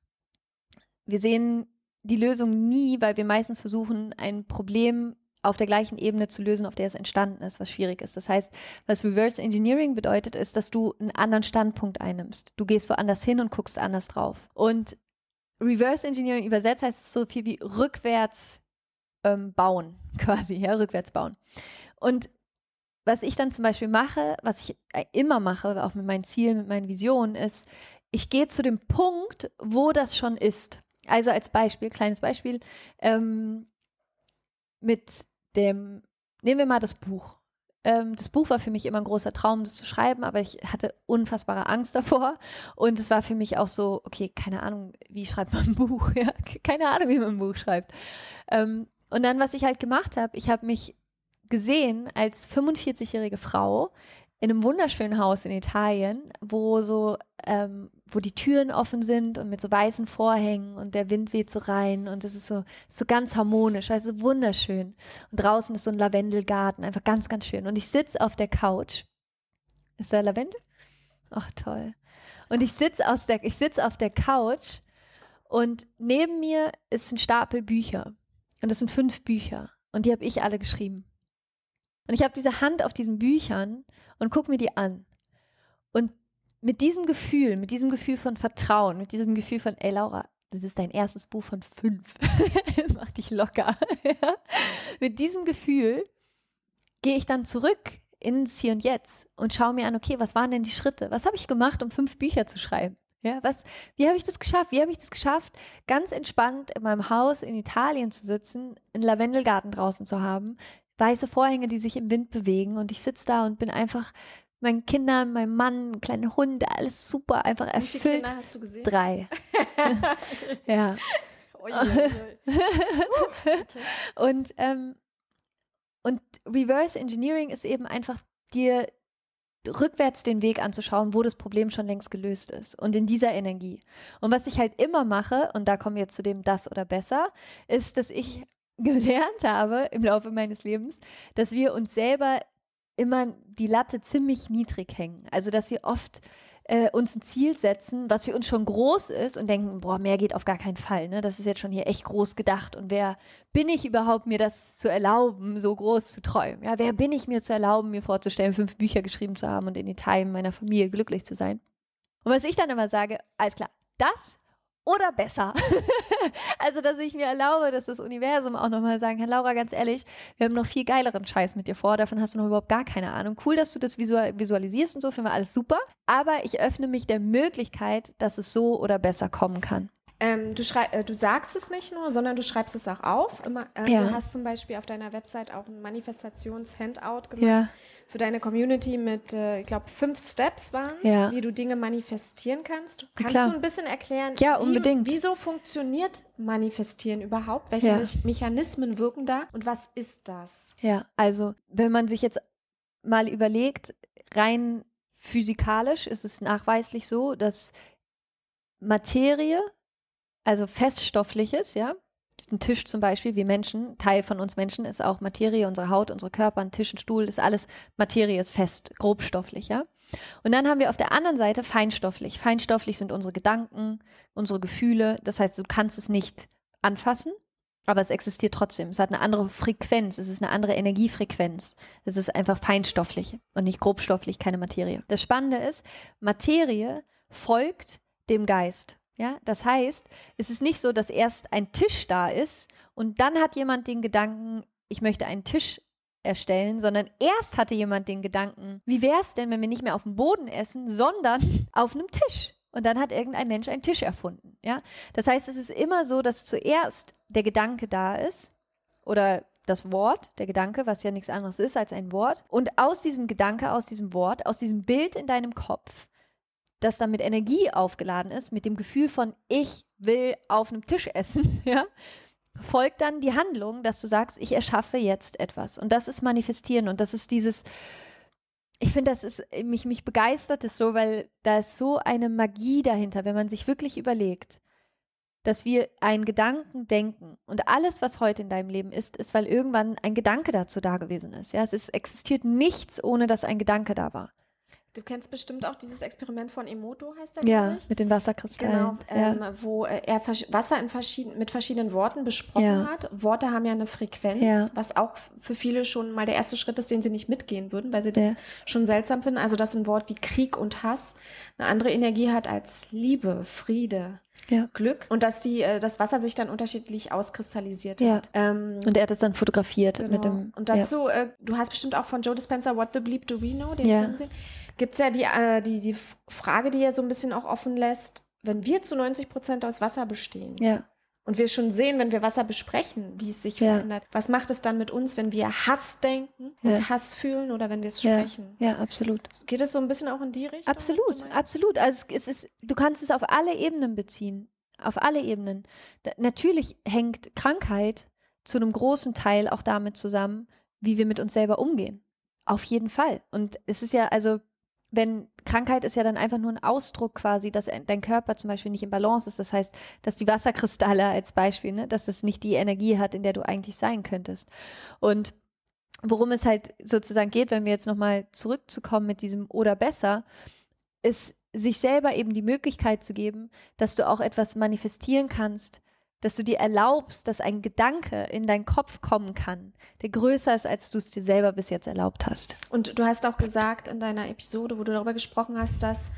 Wir sehen die Lösung nie, weil wir meistens versuchen, ein Problem auf der gleichen Ebene zu lösen, auf der es entstanden ist, was schwierig ist. Das heißt, was Reverse Engineering bedeutet, ist, dass du einen anderen Standpunkt einnimmst. Du gehst woanders hin und guckst anders drauf. Und Reverse Engineering übersetzt heißt so viel wie rückwärts ähm, bauen, <laughs> quasi, ja, rückwärts bauen. Und was ich dann zum Beispiel mache, was ich äh, immer mache, auch mit meinen Zielen, mit meinen Visionen, ist, ich gehe zu dem Punkt, wo das schon ist. Also als Beispiel, kleines Beispiel, ähm, mit dem, nehmen wir mal das Buch. Ähm, das Buch war für mich immer ein großer Traum, das zu schreiben, aber ich hatte unfassbare Angst davor. Und es war für mich auch so, okay, keine Ahnung, wie schreibt man ein Buch? <laughs> Ja, keine Ahnung, wie man ein Buch schreibt. Ähm, und dann, was ich halt gemacht habe, ich habe mich gesehen als 45-jährige Frau in einem wunderschönen Haus in Italien, wo so, ähm, wo die Türen offen sind und mit so weißen Vorhängen und der Wind weht so rein und es ist so, so ganz harmonisch, also wunderschön. Und draußen ist so ein Lavendelgarten, einfach ganz, ganz schön. Und ich sitze auf der Couch. Ist da Lavendel? Ach, toll. Und ich sitze sitze auf der Couch und neben mir ist ein Stapel Bücher. Und das sind fünf Bücher. Und die habe ich alle geschrieben. Und ich habe diese Hand auf diesen Büchern und gucke mir die an. Und mit diesem Gefühl, mit diesem Gefühl von Vertrauen, mit diesem Gefühl von, ey Laura, das ist dein erstes Buch von fünf. <laughs> Mach dich locker. <laughs> mit diesem Gefühl gehe ich dann zurück ins Hier und Jetzt und schaue mir an, okay, was waren denn die Schritte? Was habe ich gemacht, um fünf Bücher zu schreiben? Ja, was, wie habe ich das geschafft? Wie habe ich das geschafft, ganz entspannt in meinem Haus in Italien zu sitzen, einen Lavendelgarten draußen zu haben, weiße Vorhänge, die sich im Wind bewegen und ich sitze da und bin einfach meinen Kindern, meinem Mann, kleine Hunde, alles super, einfach erfüllt. Wie viele Kinder hast du gesehen? Drei. <laughs> ja. Ui, ui, okay. Und, ähm, und Reverse Engineering ist eben einfach dir rückwärts den Weg anzuschauen, wo das Problem schon längst gelöst ist und in dieser Energie. Und was ich halt immer mache, und da kommen wir jetzt zu dem das oder besser, ist, dass ich <laughs> gelernt habe im Laufe meines Lebens, dass wir uns selber immer die Latte ziemlich niedrig hängen. Also dass wir oft äh, uns ein Ziel setzen, was für uns schon groß ist und denken, boah, mehr geht auf gar keinen Fall. Ne? Das ist jetzt schon hier echt groß gedacht. Und wer bin ich überhaupt, mir das zu erlauben, so groß zu träumen? Ja, wer bin ich mir zu erlauben, mir vorzustellen, fünf Bücher geschrieben zu haben und in Italien meiner Familie glücklich zu sein? Und was ich dann immer sage, alles klar, das oder besser. <laughs> also, dass ich mir erlaube, dass das Universum auch nochmal sagen kann, Laura, ganz ehrlich, wir haben noch viel geileren Scheiß mit dir vor, davon hast du noch überhaupt gar keine Ahnung. Cool, dass du das visualisierst und so, finden wir alles super. Aber ich öffne mich der Möglichkeit, dass es so oder besser kommen kann. Ähm, du, äh, du sagst es nicht nur, sondern du schreibst es auch auf. Immer, äh, ja. Du hast zum Beispiel auf deiner Website auch ein Manifestations-Handout gemacht ja. für deine Community mit, äh, ich glaube, fünf Steps waren ja. wie du Dinge manifestieren kannst. Kannst Klar. du ein bisschen erklären, ja, unbedingt. Wie, wieso funktioniert Manifestieren überhaupt? Welche Me Mechanismen wirken da und was ist das? Ja, also wenn man sich jetzt mal überlegt, rein physikalisch ist es nachweislich so, dass Materie also feststoffliches, ja. Ein Tisch zum Beispiel, wie Menschen, Teil von uns Menschen ist auch Materie, unsere Haut, unsere Körper, ein Tisch, ein Stuhl, ist alles Materie, ist fest, grobstofflich, ja. Und dann haben wir auf der anderen Seite feinstofflich. Feinstofflich sind unsere Gedanken, unsere Gefühle. Das heißt, du kannst es nicht anfassen, aber es existiert trotzdem. Es hat eine andere Frequenz, es ist eine andere Energiefrequenz. Es ist einfach feinstofflich und nicht grobstofflich, keine Materie. Das Spannende ist, Materie folgt dem Geist. Ja, das heißt, es ist nicht so, dass erst ein Tisch da ist und dann hat jemand den Gedanken, ich möchte einen Tisch erstellen, sondern erst hatte jemand den Gedanken, wie wäre es denn, wenn wir nicht mehr auf dem Boden essen, sondern <laughs> auf einem Tisch? Und dann hat irgendein Mensch einen Tisch erfunden. Ja? Das heißt, es ist immer so, dass zuerst der Gedanke da ist oder das Wort, der Gedanke, was ja nichts anderes ist als ein Wort. Und aus diesem Gedanke, aus diesem Wort, aus diesem Bild in deinem Kopf das dann mit Energie aufgeladen ist, mit dem Gefühl von ich will auf einem Tisch essen, <laughs> ja, folgt dann die Handlung, dass du sagst, ich erschaffe jetzt etwas. Und das ist Manifestieren und das ist dieses, ich finde, das ist, mich, mich begeistert es so, weil da ist so eine Magie dahinter, wenn man sich wirklich überlegt, dass wir einen Gedanken denken und alles, was heute in deinem Leben ist, ist, weil irgendwann ein Gedanke dazu da gewesen ist. Ja, es ist, existiert nichts, ohne dass ein Gedanke da war. Du kennst bestimmt auch dieses Experiment von Emoto, heißt er, Ja, mit den Wasserkristallen. Genau, ähm, ja. wo äh, er Wasser in verschieden, mit verschiedenen Worten besprochen ja. hat. Worte haben ja eine Frequenz, ja. was auch für viele schon mal der erste Schritt ist, den sie nicht mitgehen würden, weil sie das schon seltsam finden. Also, dass ein Wort wie Krieg und Hass eine andere Energie hat als Liebe, Friede, ja. Glück und dass die, äh, das Wasser sich dann unterschiedlich auskristallisiert ja. hat. Ähm, und er hat es dann fotografiert genau. mit dem. Und dazu, ja. äh, du hast bestimmt auch von Joe Dispenza What the Bleep Do We Know, den Film gesehen. Gibt es ja die, äh, die, die Frage, die er so ein bisschen auch offen lässt, wenn wir zu 90 Prozent aus Wasser bestehen. Ja. Und wir schon sehen, wenn wir Wasser besprechen, wie es sich ja. verändert. Was macht es dann mit uns, wenn wir Hass denken und ja. Hass fühlen oder wenn wir es sprechen? Ja, ja, absolut. Geht es so ein bisschen auch in die Richtung? Absolut, absolut. Also es ist, du kannst es auf alle Ebenen beziehen. Auf alle Ebenen. Da, natürlich hängt Krankheit zu einem großen Teil auch damit zusammen, wie wir mit uns selber umgehen. Auf jeden Fall. Und es ist ja, also wenn Krankheit ist ja dann einfach nur ein Ausdruck quasi, dass dein Körper zum Beispiel nicht im Balance ist. Das heißt, dass die Wasserkristalle als Beispiel, ne, dass es nicht die Energie hat, in der du eigentlich sein könntest. Und worum es halt sozusagen geht, wenn wir jetzt nochmal zurückzukommen mit diesem oder besser, ist sich selber eben die Möglichkeit zu geben, dass du auch etwas manifestieren kannst, dass du dir erlaubst, dass ein Gedanke in deinen Kopf kommen kann, der größer ist, als du es dir selber bis jetzt erlaubt hast. Und du hast auch gesagt in deiner Episode, wo du darüber gesprochen hast, dass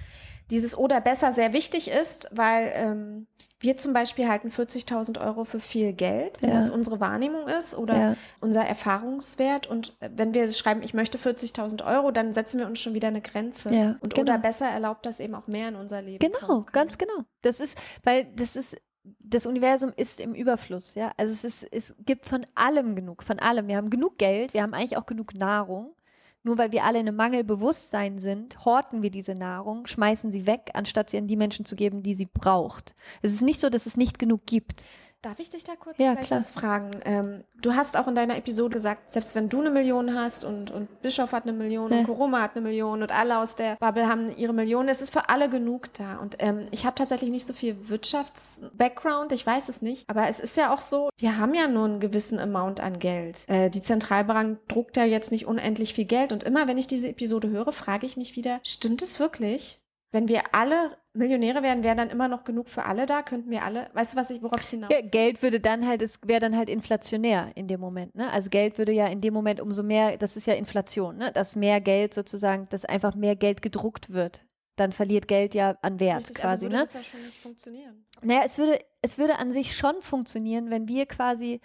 dieses oder besser sehr wichtig ist, weil ähm, wir zum Beispiel halten 40.000 Euro für viel Geld, wenn ja. das unsere Wahrnehmung ist oder ja. unser Erfahrungswert. Und wenn wir schreiben, ich möchte 40.000 Euro, dann setzen wir uns schon wieder eine Grenze. Ja, und genau. oder besser erlaubt das eben auch mehr in unser Leben. Genau, ganz genau. Das ist, weil das ist das Universum ist im Überfluss, ja. Also es ist, es gibt von allem genug, von allem. Wir haben genug Geld, wir haben eigentlich auch genug Nahrung. Nur weil wir alle in einem Mangelbewusstsein sind, horten wir diese Nahrung, schmeißen sie weg, anstatt sie an die Menschen zu geben, die sie braucht. Es ist nicht so, dass es nicht genug gibt. Darf ich dich da kurz ja, was fragen? Ähm, du hast auch in deiner Episode gesagt, selbst wenn du eine Million hast und, und Bischof hat eine Million ja. und Koroma hat eine Million und alle aus der Bubble haben ihre Million, es ist für alle genug da. Und ähm, ich habe tatsächlich nicht so viel Wirtschafts-Background, ich weiß es nicht, aber es ist ja auch so, wir haben ja nur einen gewissen Amount an Geld. Äh, die Zentralbank druckt ja jetzt nicht unendlich viel Geld und immer wenn ich diese Episode höre, frage ich mich wieder, stimmt es wirklich? Wenn wir alle Millionäre wären, wäre dann immer noch genug für alle da, könnten wir alle, weißt du, was ich, worauf ich hinaus ja, Geld würde dann halt, es wäre dann halt inflationär in dem Moment, ne? Also Geld würde ja in dem Moment umso mehr, das ist ja Inflation, ne? Dass mehr Geld sozusagen, dass einfach mehr Geld gedruckt wird dann verliert Geld ja an Wert Richtig, quasi. also würde ne? das ja schon nicht funktionieren. Naja, es würde, es würde an sich schon funktionieren, wenn wir quasi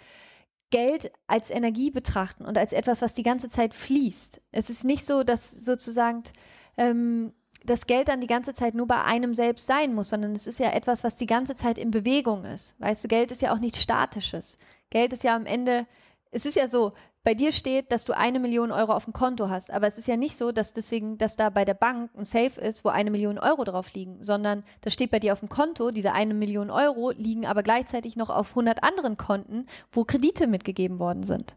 Geld als Energie betrachten und als etwas, was die ganze Zeit fließt. Es ist nicht so, dass sozusagen ähm, das Geld dann die ganze Zeit nur bei einem selbst sein muss, sondern es ist ja etwas, was die ganze Zeit in Bewegung ist. Weißt du, Geld ist ja auch nichts Statisches. Geld ist ja am Ende, es ist ja so, bei dir steht, dass du eine Million Euro auf dem Konto hast, aber es ist ja nicht so, dass deswegen, dass da bei der Bank ein Safe ist, wo eine Million Euro drauf liegen, sondern das steht bei dir auf dem Konto, diese eine Million Euro liegen aber gleichzeitig noch auf 100 anderen Konten, wo Kredite mitgegeben worden sind.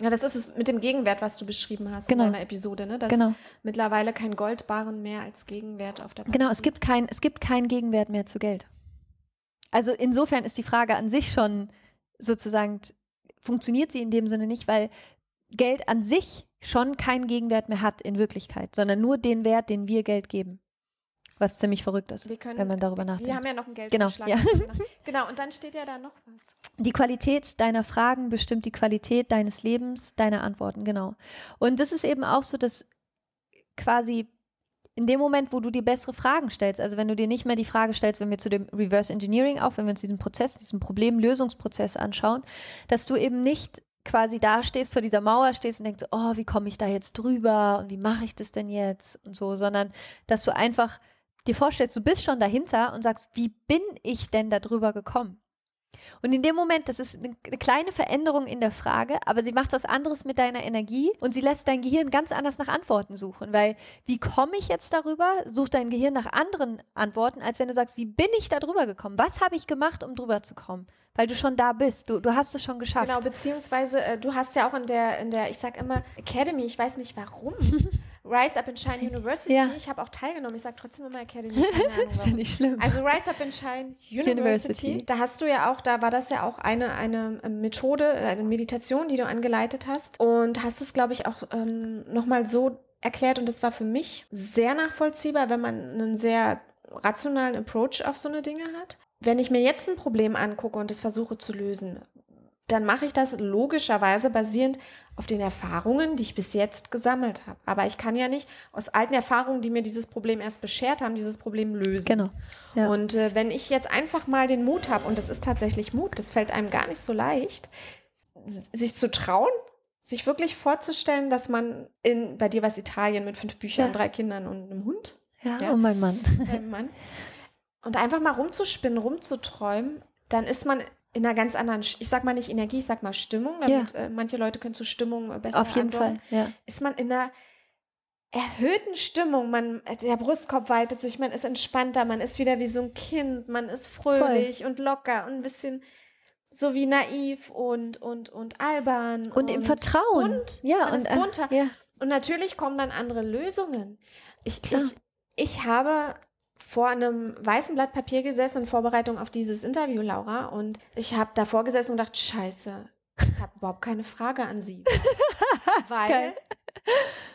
Ja, das ist es mit dem Gegenwert, was du beschrieben hast Genau. in deiner Episode, ne? Dass Genau. mittlerweile kein Goldbarren mehr als Gegenwert auf der Bank Genau, es gibt kein, es gibt keinen Gegenwert mehr zu Geld. Also insofern ist die Frage an sich schon sozusagen, funktioniert sie in dem Sinne nicht, weil Geld an sich schon keinen Gegenwert mehr hat in Wirklichkeit, sondern nur den Wert, den wir Geld geben. Was ziemlich verrückt ist, Wir können- wenn man darüber Wir nachdenkt. haben ja noch einen Genau, Geldumschlag. ja. <laughs> genau, und dann steht ja da noch was. Die Qualität deiner Fragen bestimmt die Qualität deines Lebens, deiner Antworten, genau. Und das ist eben auch so, dass quasi in dem Moment, wo du dir bessere Fragen stellst, also wenn du dir nicht mehr die Frage stellst, wenn wir zu dem Reverse Engineering auch, wenn wir uns diesen Prozess, diesen Problemlösungsprozess anschauen, dass du eben nicht quasi da stehst, vor dieser Mauer stehst und denkst, oh, wie komme ich da jetzt drüber und wie mache ich das denn jetzt und so, sondern dass du einfach dir vorstellst, du bist schon dahinter und sagst, wie bin ich denn da drüber gekommen? Und in dem Moment, das ist eine eine kleine Veränderung in der Frage, aber sie macht was anderes mit deiner Energie und sie lässt dein Gehirn ganz anders nach Antworten suchen. Weil, wie komme ich jetzt darüber? Sucht dein Gehirn nach anderen Antworten, als wenn du sagst, wie bin ich da drüber gekommen? Was habe ich gemacht, um drüber zu kommen? Weil du schon da bist. Du, du hast es schon geschafft. Genau, beziehungsweise äh, du hast ja auch in der, in der, ich sag immer, Academy, ich weiß nicht warum. <laughs> Rise Up in Shine University, Ja. ich habe auch teilgenommen, ich sage trotzdem immer Academy, <laughs> keine ist ja nicht schlimm. Also Rise Up in Shine University, University. da hast du ja auch, da war das ja auch eine, eine Methode, äh, eine Meditation, die du angeleitet hast und hast es, glaube ich, auch ähm, nochmal so erklärt und das war für mich sehr nachvollziehbar, wenn man einen sehr rationalen Approach auf so eine Dinge hat. Wenn ich mir jetzt ein Problem angucke und es versuche zu lösen, dann mache ich das logischerweise basierend auf den Erfahrungen, die ich bis jetzt gesammelt habe. Aber ich kann ja nicht aus alten Erfahrungen, die mir dieses Problem erst beschert haben, dieses Problem lösen. Genau. Ja. Und äh, wenn ich jetzt einfach mal den Mut habe, und das ist tatsächlich Mut, das fällt einem gar nicht so leicht, sich zu trauen, sich wirklich vorzustellen, dass man in, bei dir war es Italien mit fünf Büchern, Ja. drei Kindern und einem Hund, ja, ja. oh mein Mann. deinem Mann, und einfach mal rumzuspinnen, rumzuträumen, dann ist man in einer ganz anderen, ich sag mal nicht Energie, ich sag mal Stimmung, damit äh, manche Leute können zu Stimmung äh, besser Auf jeden antworten Fall. Ja. ist man in einer erhöhten Stimmung. Man, der Brustkorb weitet sich, man ist entspannter, man ist wieder wie so ein Kind, man ist fröhlich und locker und ein bisschen so wie naiv und, und, und albern. Und, im Vertrauen. bunt. Ja, Man und ist äh, bunter. ja. Und natürlich kommen dann andere Lösungen. Ich, Klar. ich, ich habe vor einem weißen Blatt Papier gesessen in Vorbereitung auf dieses Interview, Laura, und ich habe davor gesessen und gedacht, scheiße, ich habe überhaupt keine Frage an Sie. <laughs> Weil Geil.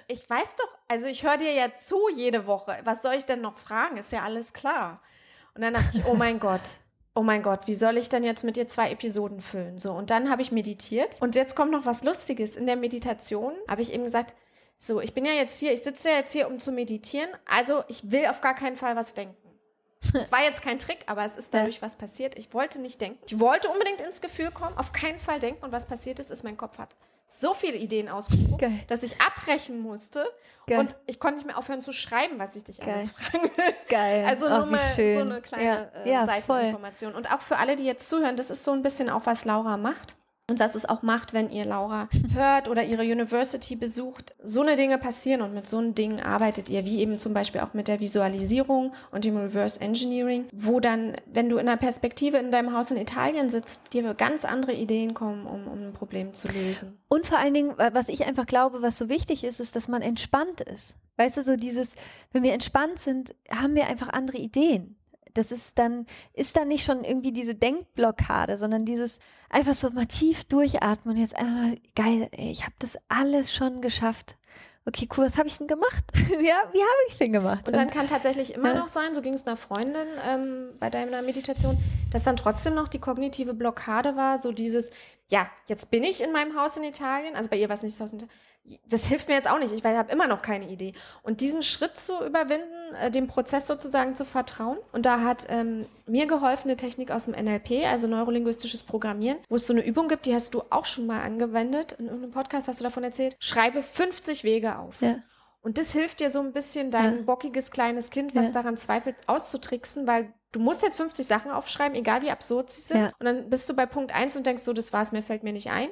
ich weiß doch, also ich höre dir ja zu jede Woche. Was soll ich denn noch fragen? Ist ja alles klar. Und dann dachte ich, oh mein Gott, oh mein Gott, wie soll ich denn jetzt mit dir zwei Episoden füllen? So, und dann habe ich meditiert. Und jetzt kommt noch was Lustiges. In der Meditation habe ich eben gesagt, so, ich bin ja jetzt hier, ich sitze ja jetzt hier, um zu meditieren. Also ich will auf gar keinen Fall was denken. Es war jetzt kein Trick, aber es ist <laughs> dadurch was passiert. Ich wollte nicht denken. Ich wollte unbedingt ins Gefühl kommen, auf keinen Fall denken. Und was passiert ist, ist, mein Kopf hat so viele Ideen ausgespuckt, Geil. dass ich abbrechen musste. Geil. Und ich konnte nicht mehr aufhören zu schreiben, was ich dich alles fragen will. Geil. Also nur mal schön. so eine kleine ja. äh, ja, voll. Seiteninformation. Und auch für alle, die jetzt zuhören, das ist so ein bisschen auch, was Laura macht. Und was es auch macht, wenn ihr Laura <laughs> hört oder ihre University besucht. So eine Dinge passieren und mit so einem Ding arbeitet ihr, wie eben zum Beispiel auch mit der Visualisierung und dem Reverse Engineering, wo dann, wenn du in einer Perspektive in deinem Haus in Italien sitzt, dir ganz andere Ideen kommen, um, um ein Problem zu lösen. Und vor allen Dingen, wa- was ich einfach glaube, was so wichtig ist, ist, dass man entspannt ist. Weißt du, so dieses, wenn wir entspannt sind, haben wir einfach andere Ideen. Das ist dann, ist dann nicht schon irgendwie diese Denkblockade, sondern dieses einfach so mal tief durchatmen und jetzt einfach mal, geil, ey, ich habe das alles schon geschafft. Okay, cool, was habe ich denn gemacht? ja, <laughs> wie habe ich denn gemacht? Und dann kann tatsächlich immer Ja. noch sein, so ging es einer Freundin ähm, bei deiner Meditation, dass dann trotzdem noch die kognitive Blockade war, so dieses, ja, jetzt bin ich in meinem Haus in Italien, also bei ihr war es nicht das Haus in Italien, das hilft mir jetzt auch nicht, ich habe immer noch keine Idee. Und diesen Schritt zu überwinden, äh, dem Prozess sozusagen zu vertrauen. Und da hat ähm, mir geholfen eine Technik aus dem NLP, also neurolinguistisches Programmieren, wo es so eine Übung gibt, die hast du auch schon mal angewendet. In irgendeinem Podcast hast du davon erzählt. Schreibe 50 Wege auf. Ja. Und das hilft dir so ein bisschen, dein ja. bockiges kleines Kind, was ja. daran zweifelt, auszutricksen, weil du musst jetzt 50 Sachen aufschreiben, egal wie absurd sie sind. Ja. Und dann bist du bei Punkt 1 und denkst so, das war's, mir fällt mir nicht ein.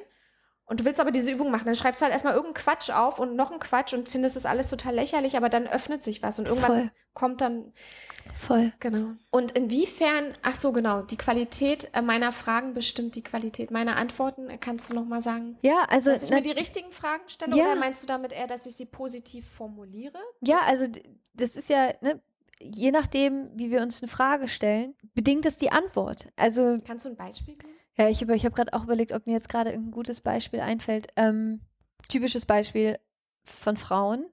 Und du willst aber diese Übung machen, dann schreibst du halt erstmal irgendeinen Quatsch auf und noch einen Quatsch und findest das alles total lächerlich, aber dann öffnet sich was und irgendwann Voll. kommt dann. Voll. Genau. Und inwiefern, ach so, genau, die Qualität äh, meiner Fragen bestimmt die Qualität meiner Antworten. Kannst du nochmal sagen? Ja, also. Dass ich mir die richtigen Fragen stelle ja. oder meinst du damit eher, dass ich sie positiv formuliere? Ja, also das ist ja, ne, je nachdem, wie wir uns eine Frage stellen, bedingt das die Antwort. Also. Kannst du ein Beispiel geben? Ja, ich, ich habe gerade auch überlegt, ob mir jetzt gerade ein gutes Beispiel einfällt. Ähm, typisches Beispiel von Frauen.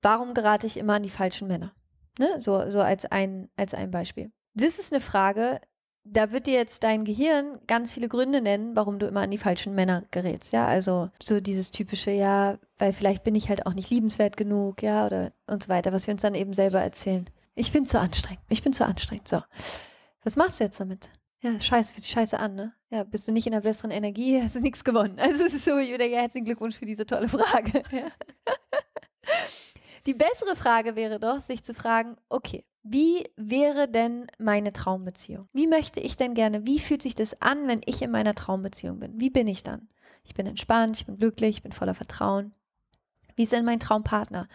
Warum gerate ich immer an die falschen Männer? Ne? So, so als, ein, als ein Beispiel. Das ist eine Frage, da wird dir jetzt dein Gehirn ganz viele Gründe nennen, warum du immer an die falschen Männer gerätst. Ja, also so dieses typische, ja, weil vielleicht bin ich halt auch nicht liebenswert genug, ja, oder und so weiter, was wir uns dann eben selber erzählen. Ich bin zu anstrengend. Ich bin zu anstrengend. So. Was machst du jetzt damit? Ja, scheiße, fühlt sich scheiße an, ne? Ja, bist du nicht in einer besseren Energie, <laughs> hast du nichts gewonnen. Also es ist so, ich würde ja, herzlichen Glückwunsch für diese tolle Frage. Ja. <laughs> Die bessere Frage wäre doch, sich zu fragen, okay, wie wäre denn meine Traumbeziehung? Wie möchte ich denn gerne, wie fühlt sich das an, wenn ich in meiner Traumbeziehung bin? Wie bin ich dann? Ich bin entspannt, ich bin glücklich, ich bin voller Vertrauen. Wie ist denn mein Traumpartner?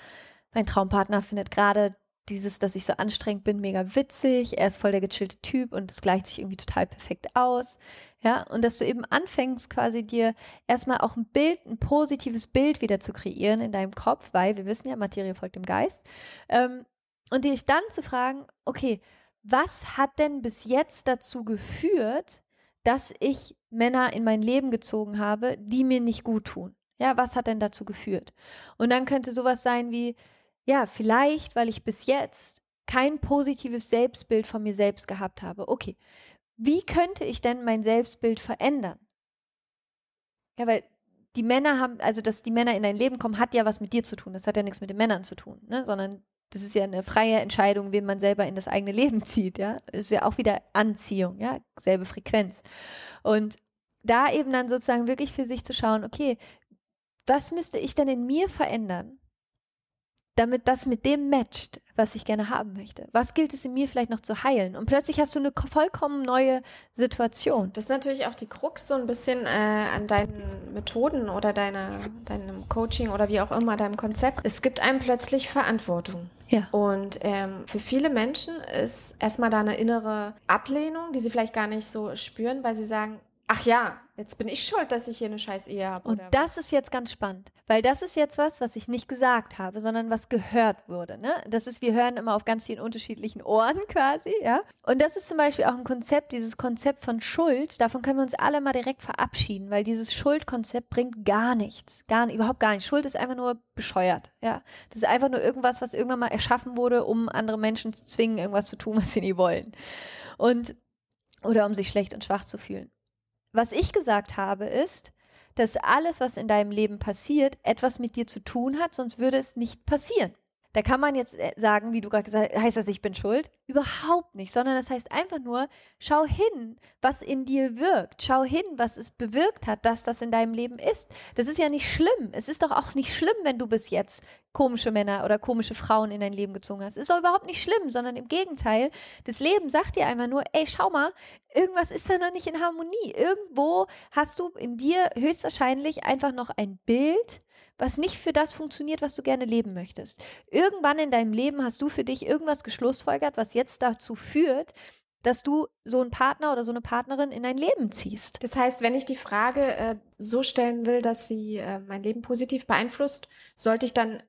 Mein Traumpartner findet gerade dieses, dass ich so anstrengend bin, mega witzig. Er ist voll der gechillte Typ und es gleicht sich irgendwie total perfekt aus. Ja, und dass du eben anfängst, quasi dir erstmal auch ein Bild, ein positives Bild wieder zu kreieren in deinem Kopf, weil wir wissen ja, Materie folgt dem Geist. Ähm, und dich dann zu fragen, okay, was hat denn bis jetzt dazu geführt, dass ich Männer in mein Leben gezogen habe, die mir nicht gut tun? Ja, was hat denn dazu geführt? Und dann könnte sowas sein wie, ja, vielleicht, weil ich bis jetzt kein positives Selbstbild von mir selbst gehabt habe. Okay, wie könnte ich denn mein Selbstbild verändern? Ja, weil die Männer haben, also dass die Männer in dein Leben kommen, hat ja was mit dir zu tun. Das hat ja nichts mit den Männern zu tun, ne? sondern das ist ja eine freie Entscheidung, wen man selber in das eigene Leben <laughs> zieht. Ja, ist ja auch wieder Anziehung, ja, selbe Frequenz. Und da eben dann sozusagen wirklich für sich zu schauen, okay, was müsste ich denn in mir verändern, damit das mit dem matcht, was ich gerne haben möchte? Was gilt es in mir vielleicht noch zu heilen? Und plötzlich hast du eine vollkommen neue Situation. Das ist natürlich auch die Krux so ein bisschen äh, an deinen Methoden oder deiner, deinem Coaching oder wie auch immer, deinem Konzept. Es gibt einem plötzlich Verantwortung. Ja. Und ähm, für viele Menschen ist erstmal da eine innere Ablehnung, die sie vielleicht gar nicht so spüren, weil sie sagen, ach ja, jetzt bin ich schuld, dass ich hier eine scheiß Ehe habe. Und das ist jetzt ganz spannend, weil das ist jetzt was, was ich nicht gesagt habe, sondern was gehört wurde. Ne? Das ist, wir hören immer auf ganz vielen unterschiedlichen Ohren <laughs> quasi, ja. Und das ist zum Beispiel auch ein Konzept, dieses Konzept von Schuld, davon können wir uns alle mal direkt verabschieden, weil dieses Schuldkonzept bringt gar nichts, gar überhaupt gar nichts. Schuld ist einfach nur bescheuert, ja. Das ist einfach nur irgendwas, was irgendwann mal erschaffen wurde, um andere Menschen zu zwingen, irgendwas zu tun, was sie nie wollen. Und oder um sich schlecht und schwach zu fühlen. Was ich gesagt habe ist, dass alles, was in deinem Leben passiert, etwas mit dir zu tun hat, sonst würde es nicht passieren. Da kann man jetzt äh, sagen, wie du gerade gesagt hast, heißt das, ich bin schuld? Überhaupt nicht, sondern das heißt einfach nur, schau hin, was in dir wirkt. Schau hin, was es bewirkt hat, dass das in deinem Leben ist. Das ist ja nicht schlimm. Es ist doch auch nicht schlimm, wenn du bis jetzt komische Männer oder komische Frauen in dein Leben gezogen hast. Ist doch überhaupt nicht schlimm, sondern im Gegenteil. Das Leben sagt dir einmal nur, ey, schau mal, irgendwas ist da noch nicht in Harmonie. Irgendwo hast du in dir höchstwahrscheinlich einfach noch ein Bild, was nicht für das funktioniert, was du gerne leben möchtest. Irgendwann in deinem Leben hast du für dich irgendwas geschlussfolgert, was jetzt dazu führt, dass du so einen Partner oder so eine Partnerin in dein Leben ziehst. Das heißt, wenn ich die Frage äh, so stellen will, dass sie äh, mein Leben positiv beeinflusst, sollte ich dann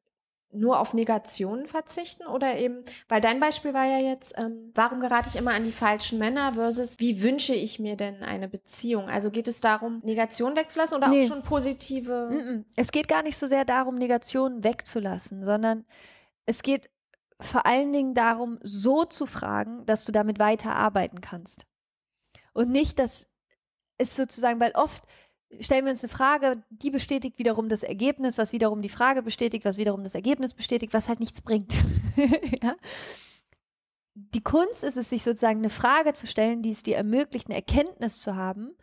nur auf Negationen verzichten oder eben, weil dein Beispiel war ja jetzt, ähm, warum gerate ich immer an die falschen Männer versus wie wünsche ich mir denn eine Beziehung? Also geht es darum, Negationen wegzulassen oder nee. auch schon positive? Es geht gar nicht so sehr darum, Negationen wegzulassen, sondern es geht vor allen Dingen darum, so zu fragen, dass du damit weiterarbeiten kannst. Und nicht, dass es sozusagen, weil oft stellen wir uns eine Frage, die bestätigt wiederum das Ergebnis, was wiederum die Frage bestätigt, was wiederum das Ergebnis bestätigt, was halt nichts bringt. <laughs> ja? Die Kunst ist es, sich sozusagen eine Frage zu stellen, die es dir ermöglicht, eine Erkenntnis zu haben.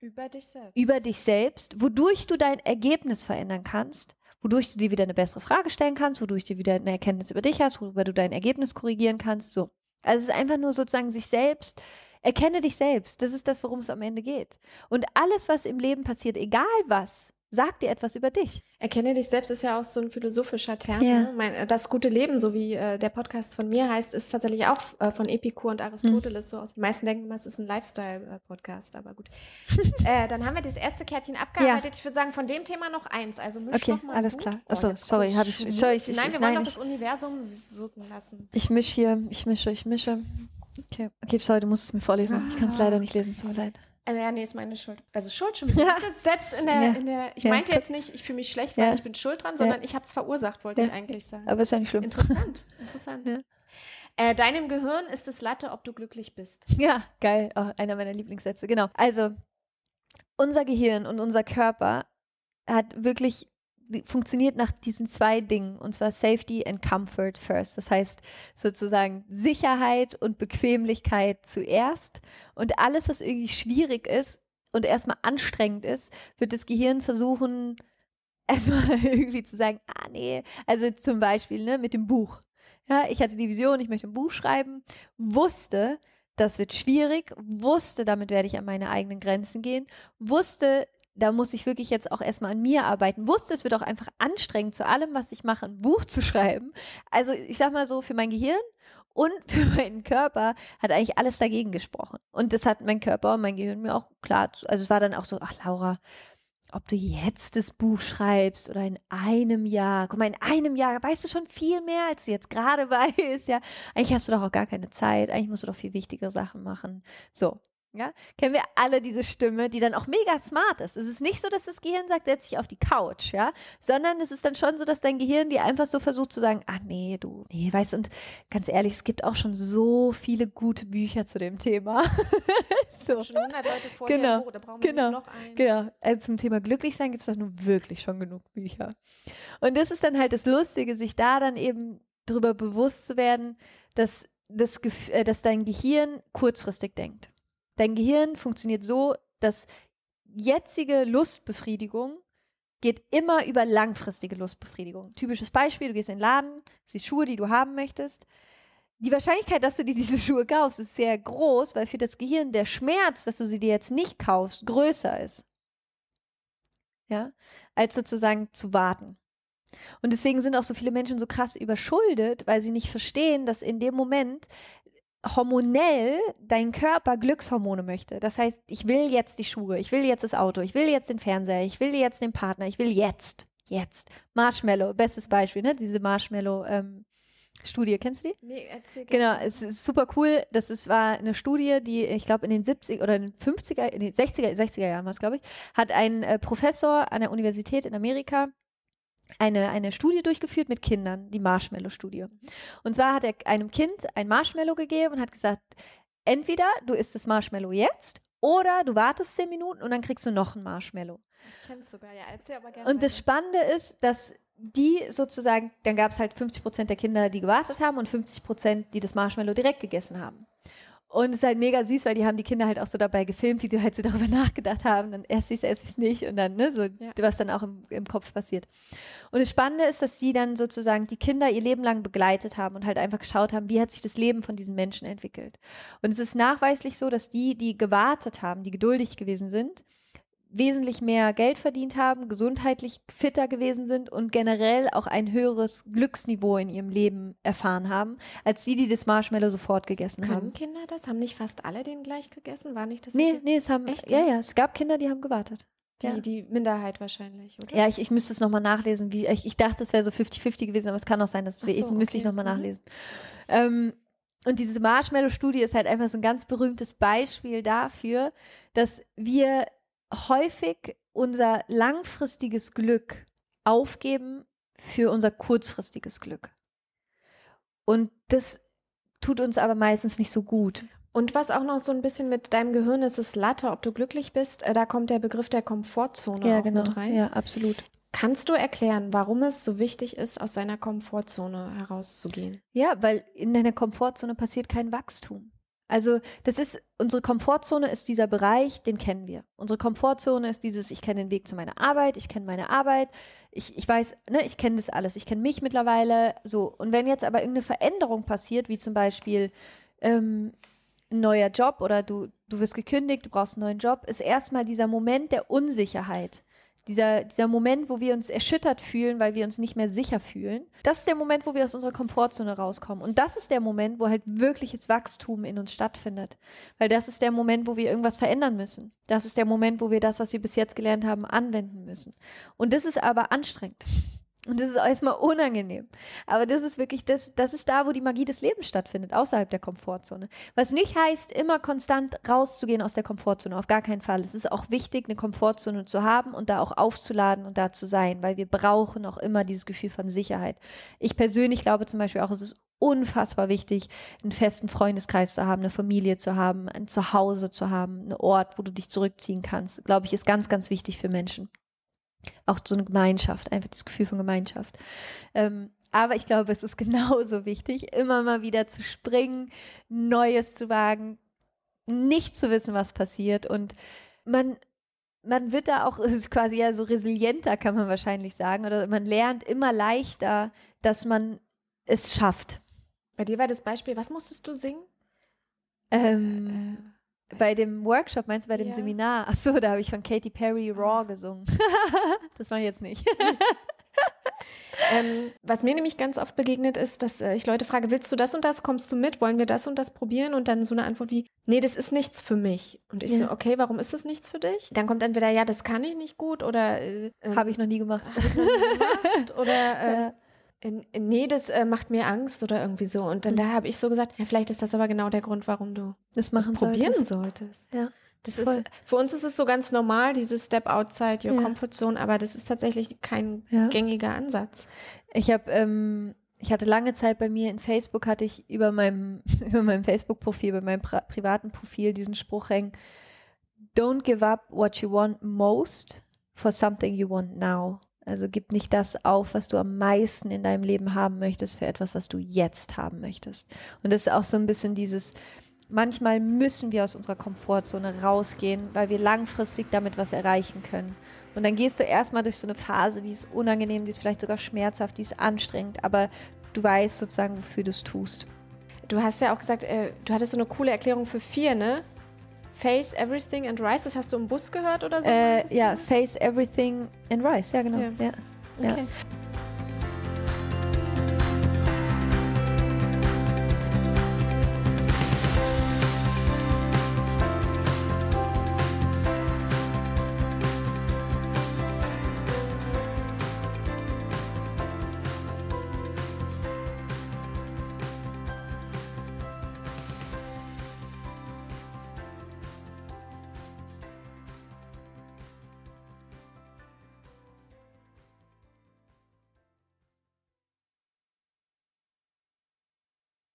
Über dich selbst. Über dich selbst, wodurch du dein Ergebnis verändern kannst, wodurch du dir wieder eine bessere Frage stellen kannst, wodurch du wieder eine Erkenntnis über dich hast, worüber du dein Ergebnis korrigieren kannst. So. Also es ist einfach nur sozusagen sich selbst Erkenne dich selbst. Das ist das, worum es am Ende geht. Und alles, was im Leben passiert, egal was, sagt dir etwas über dich. Erkenne dich selbst ist ja auch so ein philosophischer Term. Ja. Ne? Mein, das gute Leben, so wie äh, der Podcast von mir heißt, ist tatsächlich auch äh, von Epikur und Aristoteles mhm. so aus. Die meisten denken immer, es ist ein Lifestyle-Podcast, aber gut. <laughs> äh, dann haben wir das erste Kärtchen abgearbeitet. Ja. Ich würde sagen, von dem Thema noch eins. Also misch okay, noch mal alles gut. klar. Achso, oh, sorry, habe ich, ich, ich, Nein, wir wollen doch das Universum wirken lassen. Ich mische hier, ich mische, ich mische. Okay, okay, sorry, du musst es mir vorlesen. Ich kann es leider nicht lesen, es tut mir leid. Äh, ja, nee, ist meine Schuld. Also Schuld schon. <laughs> Ja. Selbst in der, ja. in der ich ja. meinte jetzt nicht, ich fühle mich schlecht, weil ich bin schuld dran, sondern ich habe es verursacht, wollte ich eigentlich sagen. Aber ist ja nicht schlimm. Interessant, <laughs> interessant. Äh, deinem Gehirn ist es Latte, ob du glücklich bist. Ja, geil. Oh, einer meiner Lieblingssätze. Genau. Also, unser Gehirn und unser Körper hat wirklich funktioniert nach diesen zwei Dingen, und zwar Safety and Comfort first. Das heißt sozusagen Sicherheit und Bequemlichkeit zuerst. Und alles, was irgendwie schwierig ist und erstmal anstrengend ist, wird das Gehirn versuchen, <laughs> erstmal irgendwie zu sagen, ah nee, also zum Beispiel ne, mit dem Buch. Ja, ich hatte die Vision, ich möchte ein Buch schreiben, wusste, das wird schwierig, wusste, damit werde ich an meine eigenen Grenzen gehen, wusste, da muss ich wirklich jetzt auch erstmal an mir arbeiten. Wusste, es wird auch einfach anstrengend, zu allem, was ich mache, ein Buch zu <laughs> schreiben. Also ich sag mal so, für mein Gehirn und <laughs> für meinen Körper hat eigentlich alles dagegen gesprochen. Und das hat mein Körper und mein Gehirn mir auch klar, also es war dann auch so, ach Laura, ob du jetzt das Buch schreibst oder in einem Jahr. Guck mal, in einem Jahr weißt du schon viel mehr, als du jetzt gerade <laughs> weißt. Ja, eigentlich hast du doch auch gar keine Zeit. Eigentlich musst du doch viel wichtigere Sachen machen. So. Ja, kennen wir alle diese Stimme, die dann auch mega smart ist. Es ist nicht so, dass das Gehirn sagt, setz dich auf die Couch, ja, sondern es ist dann schon so, dass dein Gehirn dir einfach so versucht zu sagen, ach nee, du, nee, weißt und ganz ehrlich, es gibt auch schon so viele gute Bücher zu dem Thema. <laughs> so. Schon 100 Leute vor genau, dir, da brauchen wir genau, noch eins. Genau, also zum Thema glücklich sein gibt es doch nun wirklich schon genug Bücher. Und das ist dann halt das Lustige, sich da dann eben darüber bewusst zu werden, dass, das, äh, dass dein Gehirn kurzfristig denkt. Dein Gehirn funktioniert so, dass jetzige Lustbefriedigung geht immer über langfristige Lustbefriedigung. Typisches Beispiel, du gehst in den Laden, siehst Schuhe, die du haben möchtest. Die Wahrscheinlichkeit, dass du dir <laughs> diese Schuhe kaufst, ist sehr groß, weil für das Gehirn der Schmerz, dass du sie dir jetzt nicht kaufst, größer ist. Ja, als sozusagen zu warten. Und deswegen sind auch so viele Menschen so krass überschuldet, weil sie nicht verstehen, dass in dem Moment hormonell dein Körper Glückshormone möchte. Das heißt, ich will jetzt die Schuhe, ich will jetzt das Auto, ich will jetzt den Fernseher, ich will jetzt den Partner, ich will jetzt, jetzt. Marshmallow, bestes Beispiel, ne? Diese Marshmallow. Ähm, Studie, kennst du die? Nee, erzähl Genau, es ist super cool. Das ist, war eine Studie, die, ich glaube, in den 70 oder in den 50er, in den 60er, 60er Jahren war es, glaube ich, hat ein äh, Professor an der Universität in Amerika eine, eine Studie durchgeführt mit Kindern, die Marshmallow-Studie. Und zwar hat er einem Kind ein Marshmallow gegeben und hat gesagt, entweder du isst das Marshmallow jetzt oder du wartest zehn Minuten und dann kriegst du noch ein Marshmallow. Ich kenne es sogar, ja, erzähl aber gerne. Und das Spannende ist, dass die sozusagen, dann gab es halt 50 Prozent der Kinder, die gewartet haben und 50 Prozent, die das Marshmallow direkt gegessen haben. Und es ist halt mega süß, weil die haben die Kinder halt auch so dabei gefilmt, wie sie halt so darüber <laughs> nachgedacht haben. Dann esse ich es, esse ich es nicht und dann, ne, so, ja. was dann auch im, im Kopf passiert. Und das Spannende ist, dass sie dann sozusagen die Kinder ihr Leben lang begleitet haben und halt einfach geschaut haben, wie hat sich das Leben von diesen Menschen entwickelt. Und es ist nachweislich so, dass die, die gewartet haben, die geduldig gewesen sind, wesentlich mehr Geld verdient haben, gesundheitlich fitter gewesen sind und generell auch ein höheres Glücksniveau in ihrem Leben erfahren haben, als die, die das Marshmallow sofort gegessen Können haben. Kinder das? Haben nicht fast alle den gleich gegessen? War nicht das? Nee, Ergebnis? nee, es haben, Echt? ja, ja, es gab Kinder, die haben gewartet. Die, ja. die Minderheit wahrscheinlich, oder? Ja, ich, ich müsste es nochmal nachlesen. Wie, ich, ich dachte, es wäre so 50-50 gewesen, aber es kann auch sein, dass es. So, müsste okay. ich nochmal mhm. nachlesen. Ähm, und diese Marshmallow-Studie ist halt einfach so ein ganz berühmtes Beispiel dafür, dass wir häufig unser langfristiges Glück aufgeben für unser kurzfristiges Glück. Und das tut uns aber meistens nicht so gut. Und was auch noch so ein bisschen mit deinem Gehirn ist, ist Latte, ob du glücklich bist. Äh, da kommt der Begriff der Komfortzone ja, auch genau. mit rein. Ja, absolut. Kannst du erklären, warum es so wichtig ist, aus seiner Komfortzone herauszugehen? Ja, weil in deiner Komfortzone passiert kein Wachstum. Also das ist, unsere Komfortzone ist dieser Bereich, den kennen wir. Unsere Komfortzone ist dieses, ich kenne den Weg zu meiner Arbeit, ich kenne meine Arbeit, ich, ich weiß, ne, ich kenne das alles, ich kenne mich mittlerweile so. Und wenn jetzt aber irgendeine Veränderung passiert, wie zum Beispiel ähm, ein neuer Job oder du, du wirst gekündigt, du brauchst einen neuen Job, ist erstmal dieser Moment der Unsicherheit. Dieser, dieser Moment, wo wir uns erschüttert fühlen, weil wir uns nicht mehr sicher fühlen. Das ist der Moment, wo wir aus unserer Komfortzone rauskommen. Und das ist der Moment, wo halt wirkliches Wachstum in uns stattfindet. Weil das ist der Moment, wo wir irgendwas verändern müssen. Das ist der Moment, wo wir das, was wir bis jetzt gelernt haben, anwenden müssen. Und das ist aber anstrengend. Und das ist erstmal unangenehm. Aber das ist wirklich, das, das ist da, wo die Magie des Lebens stattfindet, außerhalb der Komfortzone. Was nicht heißt, immer konstant rauszugehen aus der Komfortzone, auf gar keinen Fall. Es ist auch wichtig, eine Komfortzone zu haben und da auch aufzuladen und da zu sein, weil wir brauchen auch immer dieses Gefühl von Sicherheit. Ich persönlich glaube zum Beispiel auch, es ist unfassbar wichtig, einen festen Freundeskreis zu haben, eine Familie zu haben, ein Zuhause zu haben, einen Ort, wo du dich zurückziehen kannst. Glaube ich, ist ganz, ganz wichtig für Menschen auch so eine Gemeinschaft, einfach das Gefühl von Gemeinschaft. Ähm, aber ich glaube, es ist <laughs> genauso wichtig, immer mal wieder zu springen, Neues zu wagen, nicht zu wissen, was passiert. Und man, man wird da auch, <laughs> es ist quasi ja so resilienter, kann man wahrscheinlich sagen, oder man lernt immer leichter, dass man es schafft. Bei dir war das Beispiel, was musstest du singen? Ähm, äh, bei dem Workshop, meinst du bei dem ja. Seminar? Achso, da habe ich von Katy Perry Raw gesungen. <laughs> das mache ich jetzt nicht. <laughs> ähm, was mir nämlich ganz oft begegnet ist, dass äh, ich Leute frage, willst du das und das, kommst du mit, wollen wir das und das probieren? Und dann so eine Antwort wie, nee, das ist nichts für mich. Und ich ja. so, okay, warum ist das nichts für dich? Dann kommt entweder, ja, das kann ich nicht gut oder äh, habe ich noch nie gemacht. <laughs> Hab ich noch nie gemacht oder äh, ja nee, das äh, macht mir Angst oder irgendwie so. Und dann mhm. da habe ich so gesagt, ja, vielleicht ist das aber genau der Grund, warum du das, machen das probieren solltest. solltest. Ja. Das voll. ist, für uns ist es so ganz normal, dieses Step outside your ja. comfort zone, aber das ist tatsächlich kein ja. gängiger Ansatz. Ich habe, ähm, ich hatte lange Zeit bei mir in Facebook, hatte ich über meinem, <laughs> über meinem Facebook-Profil, bei meinem pri privaten Profil diesen Spruch hängen, don't give up what you want most for something you want now. Also gib nicht das auf, was du am meisten in deinem Leben haben möchtest, für etwas, was du jetzt haben möchtest. Und das ist auch so ein bisschen dieses, manchmal müssen wir aus unserer Komfortzone rausgehen, weil wir langfristig damit was erreichen können. Und dann gehst du erstmal durch so eine Phase, die ist unangenehm, die ist vielleicht sogar schmerzhaft, die ist anstrengend, aber du weißt sozusagen, wofür du es tust. Du hast ja auch gesagt, äh, du hattest so eine coole Erklärung für vier, ne? Face Everything and Rise, das hast du im Bus gehört oder so? Äh, ja, Face Everything and Rise, ja genau. Ja. Ja. Okay. Ja.